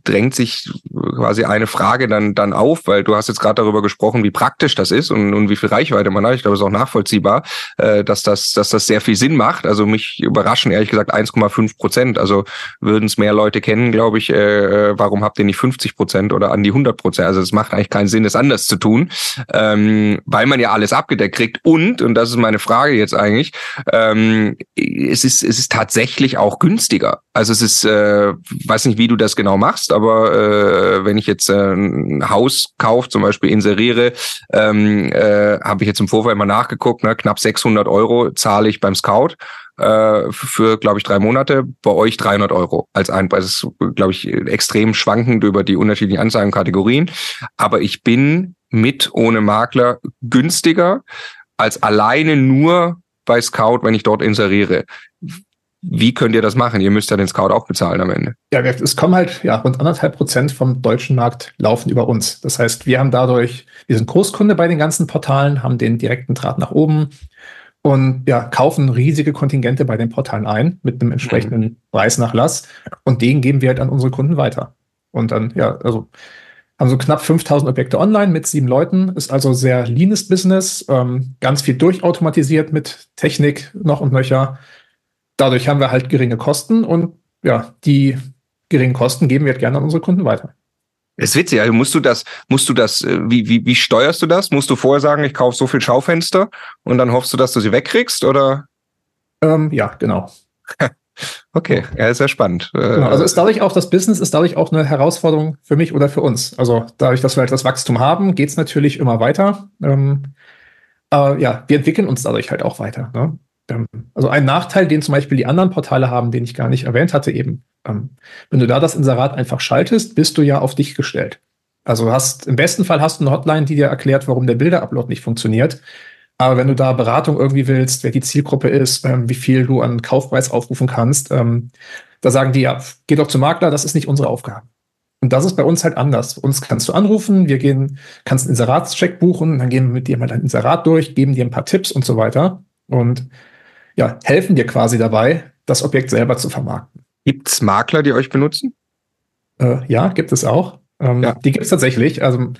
drängt sich quasi eine Frage dann dann auf, weil du hast jetzt gerade darüber gesprochen, wie praktisch das ist und, und wie viel Reichweite man hat. Ich glaube, es ist auch nachvollziehbar, äh, dass das dass das sehr viel Sinn macht. Also mich überraschen ehrlich gesagt 1,5 Prozent. Also würden es mehr Leute kennen, glaube ich. Äh, warum habt ihr nicht 50 Prozent oder an die 100 Prozent? Also es macht eigentlich keinen Sinn, es anders zu tun, ähm, weil man ja alles abgedeckt kriegt und und das ist mein meine Frage jetzt eigentlich. Ähm, es ist es ist tatsächlich auch günstiger. Also es ist, äh, weiß nicht, wie du das genau machst, aber äh, wenn ich jetzt äh, ein Haus kaufe, zum Beispiel inseriere, ähm, äh, habe ich jetzt im Vorfeld mal nachgeguckt, ne, knapp 600 Euro zahle ich beim Scout äh, für, glaube ich, drei Monate. Bei euch 300 Euro als Einpreis. Das ist, glaube ich, extrem schwankend über die unterschiedlichen Anzeigenkategorien. Aber ich bin mit ohne Makler günstiger als alleine nur bei Scout, wenn ich dort inseriere. Wie könnt ihr das machen? Ihr müsst ja den Scout auch bezahlen am Ende. Ja, es kommen halt ja, rund anderthalb Prozent vom deutschen Markt laufen über uns. Das heißt, wir haben dadurch, wir sind Großkunde bei den ganzen Portalen, haben den direkten Draht nach oben und ja, kaufen riesige Kontingente bei den Portalen ein mit einem entsprechenden mhm. Preisnachlass und den geben wir halt an unsere Kunden weiter. Und dann, ja, also haben so knapp 5000 Objekte online mit sieben Leuten, ist also sehr leanes Business, ähm, ganz viel durchautomatisiert mit Technik noch und nöcher. Dadurch haben wir halt geringe Kosten und ja, die geringen Kosten geben wir halt gerne an unsere Kunden weiter. ist witzig, also musst du das, musst du das, äh, wie, wie, wie steuerst du das? Musst du vorher sagen, ich kaufe so viel Schaufenster und dann hoffst du, dass du sie wegkriegst oder? Ähm, ja, genau. Okay, ja, ist ja spannend. Äh, genau, also ist dadurch auch, das Business ist dadurch auch eine Herausforderung für mich oder für uns. Also dadurch, dass wir halt das Wachstum haben, geht es natürlich immer weiter. Ähm, aber ja, wir entwickeln uns dadurch halt auch weiter. Ne? Ähm, also ein Nachteil, den zum Beispiel die anderen Portale haben, den ich gar nicht erwähnt hatte, eben, ähm, wenn du da das Inserat einfach schaltest, bist du ja auf dich gestellt. Also hast im besten Fall hast du eine Hotline, die dir erklärt, warum der Bilderupload nicht funktioniert. Aber wenn du da Beratung irgendwie willst, wer die Zielgruppe ist, ähm, wie viel du an Kaufpreis aufrufen kannst, ähm, da sagen die, ja, geh doch zum Makler, das ist nicht unsere Aufgabe. Und das ist bei uns halt anders. Uns kannst du anrufen, wir gehen, kannst einen Inseratscheck buchen, dann gehen wir mit dir mal dein Inserat durch, geben dir ein paar Tipps und so weiter und ja, helfen dir quasi dabei, das Objekt selber zu vermarkten. Gibt's Makler, die euch benutzen? Äh, ja, gibt es auch. Ähm, ja. Die gibt es tatsächlich. Also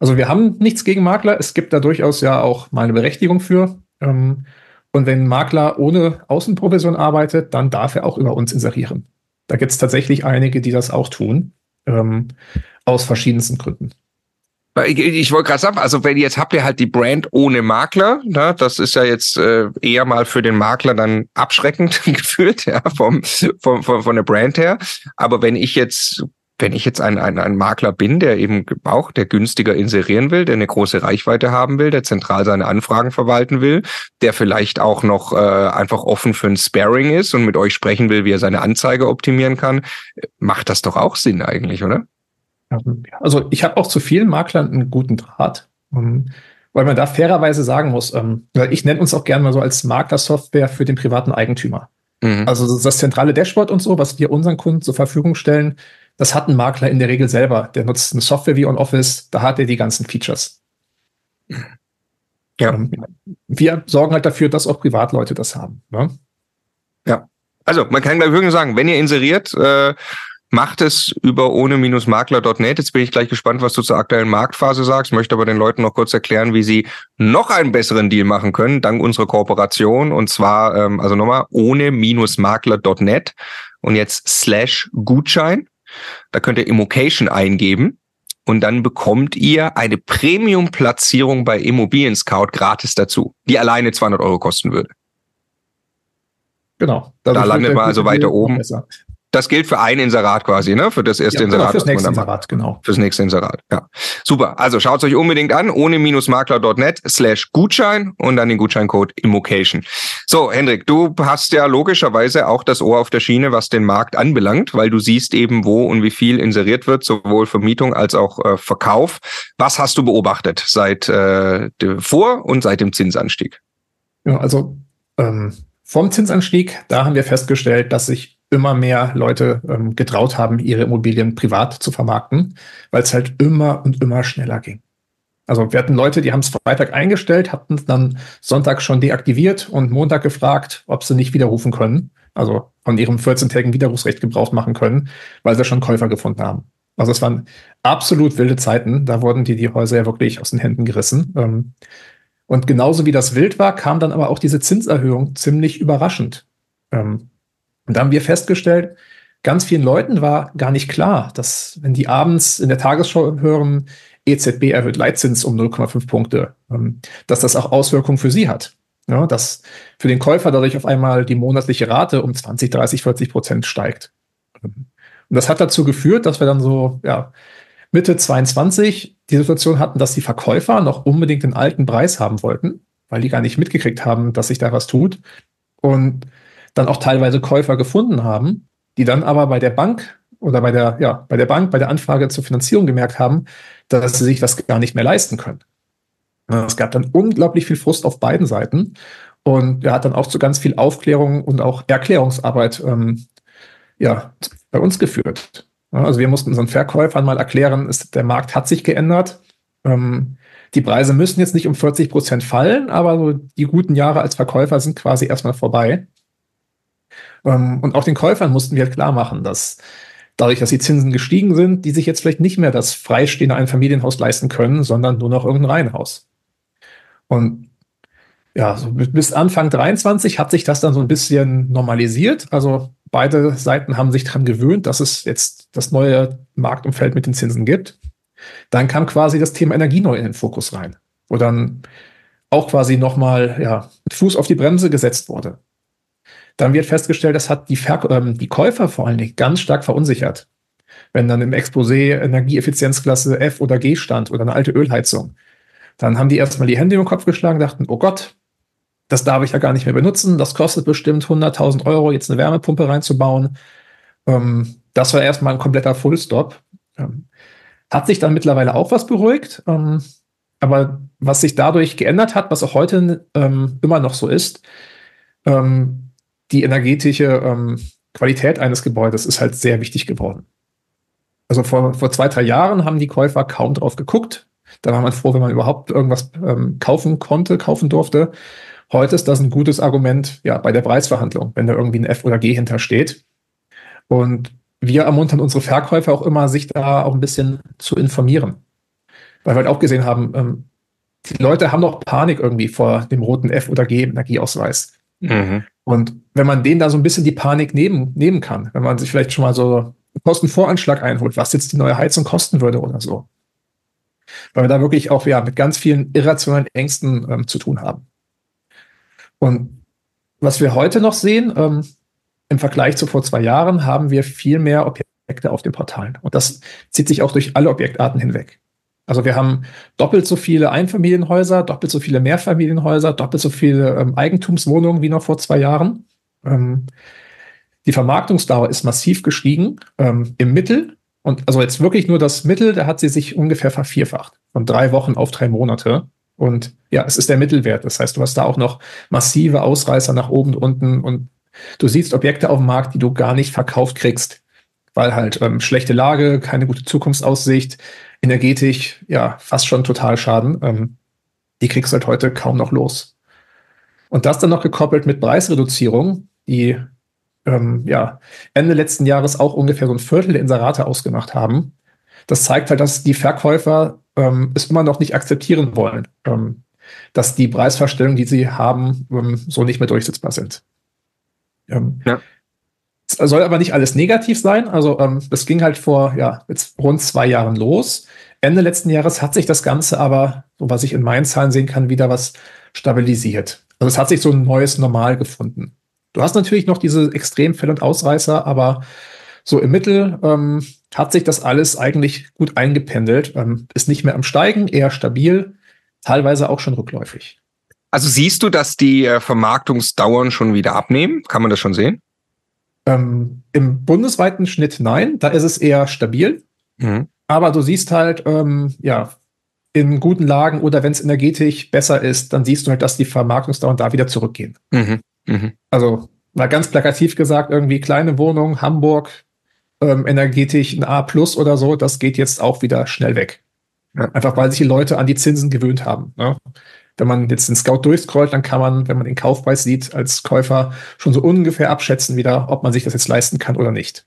also wir haben nichts gegen Makler. Es gibt da durchaus ja auch mal eine Berechtigung für. Ähm, und wenn ein Makler ohne Außenprovision arbeitet, dann darf er auch über uns inserieren. Da gibt es tatsächlich einige, die das auch tun, ähm, aus verschiedensten Gründen. Ich, ich wollte gerade sagen, also wenn jetzt habt ihr halt die Brand ohne Makler, ne, das ist ja jetzt äh, eher mal für den Makler dann abschreckend gefühlt, ja, vom, vom, vom, von der Brand her. Aber wenn ich jetzt wenn ich jetzt ein, ein, ein Makler bin, der eben auch, der günstiger inserieren will, der eine große Reichweite haben will, der zentral seine Anfragen verwalten will, der vielleicht auch noch äh, einfach offen für ein Sparing ist und mit euch sprechen will, wie er seine Anzeige optimieren kann, macht das doch auch Sinn eigentlich, oder? Also ich habe auch zu vielen Maklern einen guten Draht. Ähm, weil man da fairerweise sagen muss, ähm, ich nenne uns auch gerne mal so als Maklersoftware für den privaten Eigentümer. Mhm. Also das zentrale Dashboard und so, was wir unseren Kunden zur Verfügung stellen, das hat ein Makler in der Regel selber. Der nutzt eine Software wie OnOffice, da hat er die ganzen Features. Ja. Wir sorgen halt dafür, dass auch Privatleute das haben. Ne? Ja. Also man kann gleich wirklich sagen, wenn ihr inseriert, äh, macht es über ohne-makler.net. Jetzt bin ich gleich gespannt, was du zur aktuellen Marktphase sagst, möchte aber den Leuten noch kurz erklären, wie sie noch einen besseren Deal machen können, dank unserer Kooperation. Und zwar, ähm, also nochmal, ohne-makler.net und jetzt slash Gutschein. Da könnt ihr Immocation eingeben und dann bekommt ihr eine Premium-Platzierung bei Immobilien Scout gratis dazu, die alleine 200 Euro kosten würde. Genau. Da landet man also weiter oben. Das gilt für ein Inserat quasi, ne? Für das erste ja, genau, Inserat. Fürs nächste Inserat, genau. Fürs nächste Inserat, ja. Super. Also schaut es euch unbedingt an, ohne-makler.net slash Gutschein und dann den Gutscheincode Immocation. So, Hendrik, du hast ja logischerweise auch das Ohr auf der Schiene, was den Markt anbelangt, weil du siehst eben, wo und wie viel inseriert wird, sowohl Vermietung als auch äh, Verkauf. Was hast du beobachtet seit äh, vor und seit dem Zinsanstieg? Ja, also ähm, vom Zinsanstieg, da haben wir festgestellt, dass sich immer mehr Leute ähm, getraut haben, ihre Immobilien privat zu vermarkten, weil es halt immer und immer schneller ging. Also wir hatten Leute, die haben es Freitag eingestellt, hatten es dann Sonntag schon deaktiviert und Montag gefragt, ob sie nicht widerrufen können, also von ihrem 14-tägigen Widerrufsrecht Gebrauch machen können, weil sie schon Käufer gefunden haben. Also es waren absolut wilde Zeiten. Da wurden die, die Häuser ja wirklich aus den Händen gerissen. Ähm, und genauso wie das wild war, kam dann aber auch diese Zinserhöhung ziemlich überraschend. Ähm, und da haben wir festgestellt, ganz vielen Leuten war gar nicht klar, dass wenn die abends in der Tagesschau hören, EZB erhöht Leitzins um 0,5 Punkte, ähm, dass das auch Auswirkungen für sie hat. Ja, dass für den Käufer dadurch auf einmal die monatliche Rate um 20, 30, 40 Prozent steigt. Und das hat dazu geführt, dass wir dann so ja, Mitte 22 die Situation hatten, dass die Verkäufer noch unbedingt den alten Preis haben wollten, weil die gar nicht mitgekriegt haben, dass sich da was tut. Und dann auch teilweise Käufer gefunden haben, die dann aber bei der Bank oder bei der, ja, bei der Bank, bei der Anfrage zur Finanzierung gemerkt haben, dass sie sich das gar nicht mehr leisten können. Es gab dann unglaublich viel Frust auf beiden Seiten und er hat dann auch zu ganz viel Aufklärung und auch Erklärungsarbeit ähm, ja, bei uns geführt. Also wir mussten unseren Verkäufern mal erklären, ist, der Markt hat sich geändert. Ähm, die Preise müssen jetzt nicht um 40 Prozent fallen, aber so die guten Jahre als Verkäufer sind quasi erstmal vorbei. Ähm, und auch den Käufern mussten wir halt klar machen, dass dadurch, dass die Zinsen gestiegen sind, die sich jetzt vielleicht nicht mehr das freistehende Einfamilienhaus leisten können, sondern nur noch irgendein Reihenhaus. Und ja, so bis Anfang 23 hat sich das dann so ein bisschen normalisiert. Also beide Seiten haben sich daran gewöhnt, dass es jetzt das neue Marktumfeld mit den Zinsen gibt. Dann kam quasi das Thema Energie neu in den Fokus rein, wo dann auch quasi nochmal ja, Fuß auf die Bremse gesetzt wurde. Dann wird festgestellt, das hat die, Ver ähm, die Käufer vor allen Dingen ganz stark verunsichert. Wenn dann im Exposé Energieeffizienzklasse F oder G stand oder eine alte Ölheizung, dann haben die erstmal die Hände im Kopf geschlagen, dachten, oh Gott, das darf ich ja gar nicht mehr benutzen, das kostet bestimmt 100.000 Euro, jetzt eine Wärmepumpe reinzubauen. Ähm, das war erstmal ein kompletter Fullstop. Ähm, hat sich dann mittlerweile auch was beruhigt, ähm, aber was sich dadurch geändert hat, was auch heute ähm, immer noch so ist, ähm, die energetische ähm, Qualität eines Gebäudes ist halt sehr wichtig geworden. Also vor, vor zwei, drei Jahren haben die Käufer kaum drauf geguckt. Da war man froh, wenn man überhaupt irgendwas ähm, kaufen konnte, kaufen durfte. Heute ist das ein gutes Argument ja, bei der Preisverhandlung, wenn da irgendwie ein F oder G hintersteht. Und wir ermuntern unsere Verkäufer auch immer, sich da auch ein bisschen zu informieren. Weil wir halt auch gesehen haben, ähm, die Leute haben noch Panik irgendwie vor dem roten F oder G Energieausweis. Mhm. Und wenn man denen da so ein bisschen die Panik nehmen, nehmen kann, wenn man sich vielleicht schon mal so einen Kostenvoranschlag einholt, was jetzt die neue Heizung kosten würde oder so. Weil wir da wirklich auch ja, mit ganz vielen irrationalen Ängsten ähm, zu tun haben. Und was wir heute noch sehen, ähm, im Vergleich zu vor zwei Jahren, haben wir viel mehr Objekte auf den Portalen. Und das zieht sich auch durch alle Objektarten hinweg. Also wir haben doppelt so viele Einfamilienhäuser, doppelt so viele Mehrfamilienhäuser, doppelt so viele ähm, Eigentumswohnungen wie noch vor zwei Jahren. Ähm, die Vermarktungsdauer ist massiv gestiegen. Ähm, Im Mittel, und also jetzt wirklich nur das Mittel, da hat sie sich ungefähr vervierfacht. Von drei Wochen auf drei Monate. Und ja, es ist der Mittelwert. Das heißt, du hast da auch noch massive Ausreißer nach oben und unten und du siehst Objekte auf dem Markt, die du gar nicht verkauft kriegst, weil halt ähm, schlechte Lage, keine gute Zukunftsaussicht, energetisch ja fast schon total schaden. Ähm, die kriegst du halt heute kaum noch los. Und das dann noch gekoppelt mit Preisreduzierung, die ähm, ja, Ende letzten Jahres auch ungefähr so ein Viertel der Inserate ausgemacht haben. Das zeigt halt, dass die Verkäufer ähm, es immer noch nicht akzeptieren wollen, ähm, dass die Preisverstellungen, die sie haben, ähm, so nicht mehr durchsetzbar sind. Ähm, ja. Soll aber nicht alles negativ sein. Also ähm, das ging halt vor ja, jetzt rund zwei Jahren los. Ende letzten Jahres hat sich das Ganze aber, so was ich in meinen Zahlen sehen kann, wieder was stabilisiert. Also es hat sich so ein neues Normal gefunden. Du hast natürlich noch diese Extremfälle und Ausreißer, aber so im Mittel ähm, hat sich das alles eigentlich gut eingependelt, ähm, ist nicht mehr am Steigen, eher stabil, teilweise auch schon rückläufig. Also siehst du, dass die äh, Vermarktungsdauern schon wieder abnehmen? Kann man das schon sehen? Ähm, Im bundesweiten Schnitt nein, da ist es eher stabil. Mhm. Aber du siehst halt, ähm, ja, in guten Lagen oder wenn es energetisch besser ist, dann siehst du halt, dass die Vermarktungsdauern da wieder zurückgehen. Mhm. Mhm. Also mal ganz plakativ gesagt, irgendwie kleine Wohnung, Hamburg, ähm, energetisch ein A plus oder so, das geht jetzt auch wieder schnell weg. Ja. Einfach weil sich die Leute an die Zinsen gewöhnt haben. Ne? Wenn man jetzt den Scout durchscrollt, dann kann man, wenn man den Kaufpreis sieht, als Käufer schon so ungefähr abschätzen wieder, ob man sich das jetzt leisten kann oder nicht.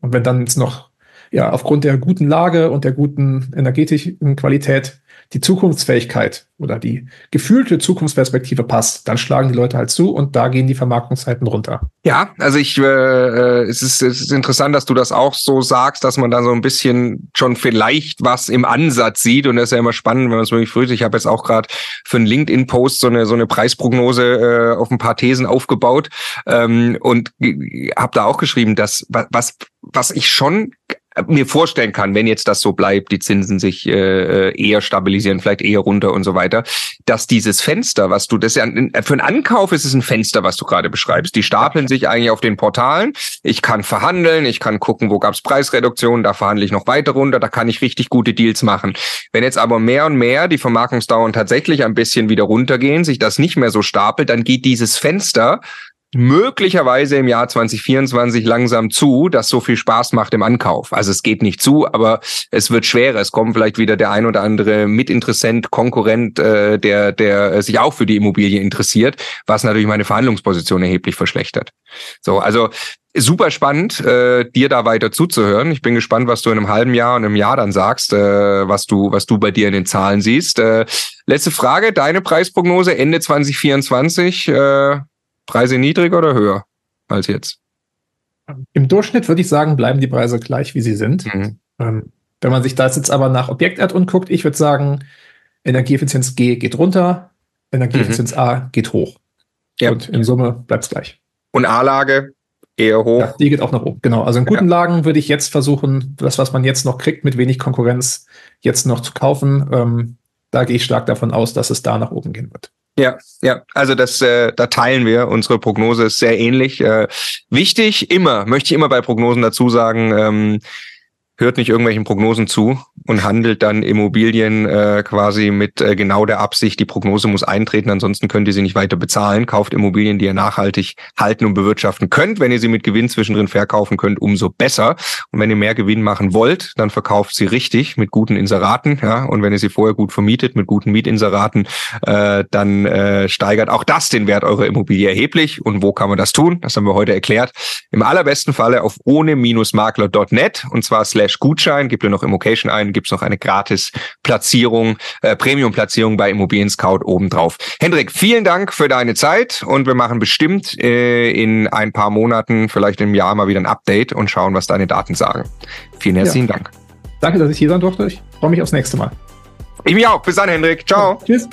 Und wenn dann jetzt noch, ja, aufgrund der guten Lage und der guten energetischen Qualität die Zukunftsfähigkeit oder die gefühlte Zukunftsperspektive passt, dann schlagen die Leute halt zu und da gehen die Vermarktungszeiten runter. Ja, also ich, äh, äh, es, ist, es ist interessant, dass du das auch so sagst, dass man da so ein bisschen schon vielleicht was im Ansatz sieht und das ist ja immer spannend, wenn man es wirklich früh. Ich habe jetzt auch gerade für einen LinkedIn-Post so eine so eine Preisprognose äh, auf ein paar Thesen aufgebaut ähm, und habe da auch geschrieben, dass was was ich schon mir vorstellen kann, wenn jetzt das so bleibt, die Zinsen sich äh, äh, eher stabilisieren, vielleicht eher runter und so weiter, dass dieses Fenster, was du, das ist ja für einen Ankauf ist es ein Fenster, was du gerade beschreibst. Die stapeln sich eigentlich auf den Portalen. Ich kann verhandeln, ich kann gucken, wo gab es Preisreduktionen, da verhandle ich noch weiter runter, da kann ich richtig gute Deals machen. Wenn jetzt aber mehr und mehr die Vermarkungsdauern tatsächlich ein bisschen wieder runtergehen, sich das nicht mehr so stapelt, dann geht dieses Fenster möglicherweise im Jahr 2024 langsam zu, das so viel Spaß macht im Ankauf. Also es geht nicht zu, aber es wird schwerer. Es kommt vielleicht wieder der ein oder andere Mitinteressent, Konkurrent, äh, der, der sich auch für die Immobilie interessiert, was natürlich meine Verhandlungsposition erheblich verschlechtert. So, also super spannend, äh, dir da weiter zuzuhören. Ich bin gespannt, was du in einem halben Jahr und einem Jahr dann sagst, äh, was du, was du bei dir in den Zahlen siehst. Äh, letzte Frage, deine Preisprognose Ende 2024. Äh, Preise niedriger oder höher als jetzt? Im Durchschnitt würde ich sagen, bleiben die Preise gleich, wie sie sind. Mhm. Ähm, wenn man sich das jetzt aber nach Objektart guckt, ich würde sagen, Energieeffizienz G geht runter, Energieeffizienz mhm. A geht hoch. Ja. Und in Summe bleibt es gleich. Und A-Lage eher hoch? Ja, die geht auch nach oben. Genau. Also in guten ja. Lagen würde ich jetzt versuchen, das, was man jetzt noch kriegt, mit wenig Konkurrenz, jetzt noch zu kaufen. Ähm, da gehe ich stark davon aus, dass es da nach oben gehen wird. Ja, ja, also das, äh, da teilen wir. Unsere Prognose ist sehr ähnlich. Äh, wichtig, immer, möchte ich immer bei Prognosen dazu sagen, ähm, hört nicht irgendwelchen Prognosen zu und handelt dann Immobilien äh, quasi mit äh, genau der Absicht, die Prognose muss eintreten, ansonsten könnt ihr sie nicht weiter bezahlen. Kauft Immobilien, die ihr nachhaltig halten und bewirtschaften könnt. Wenn ihr sie mit Gewinn zwischendrin verkaufen könnt, umso besser. Und wenn ihr mehr Gewinn machen wollt, dann verkauft sie richtig mit guten Inseraten. Ja? Und wenn ihr sie vorher gut vermietet mit guten Mietinseraten, äh, dann äh, steigert auch das den Wert eurer Immobilie erheblich. Und wo kann man das tun? Das haben wir heute erklärt. Im allerbesten Falle auf ohne-makler.net und zwar slash Gutschein, gebt ihr noch Immocation ein, gibt's noch eine gratis Platzierung, äh, Premium-Platzierung bei Immobilien Scout obendrauf. Hendrik, vielen Dank für deine Zeit und wir machen bestimmt äh, in ein paar Monaten, vielleicht im Jahr mal wieder ein Update und schauen, was deine Daten sagen. Vielen herzlichen ja. Dank. Danke, dass ich hier sein durfte. Ich freue mich aufs nächste Mal. Ich mich auch. Bis dann, Hendrik. Ciao. Ja, tschüss.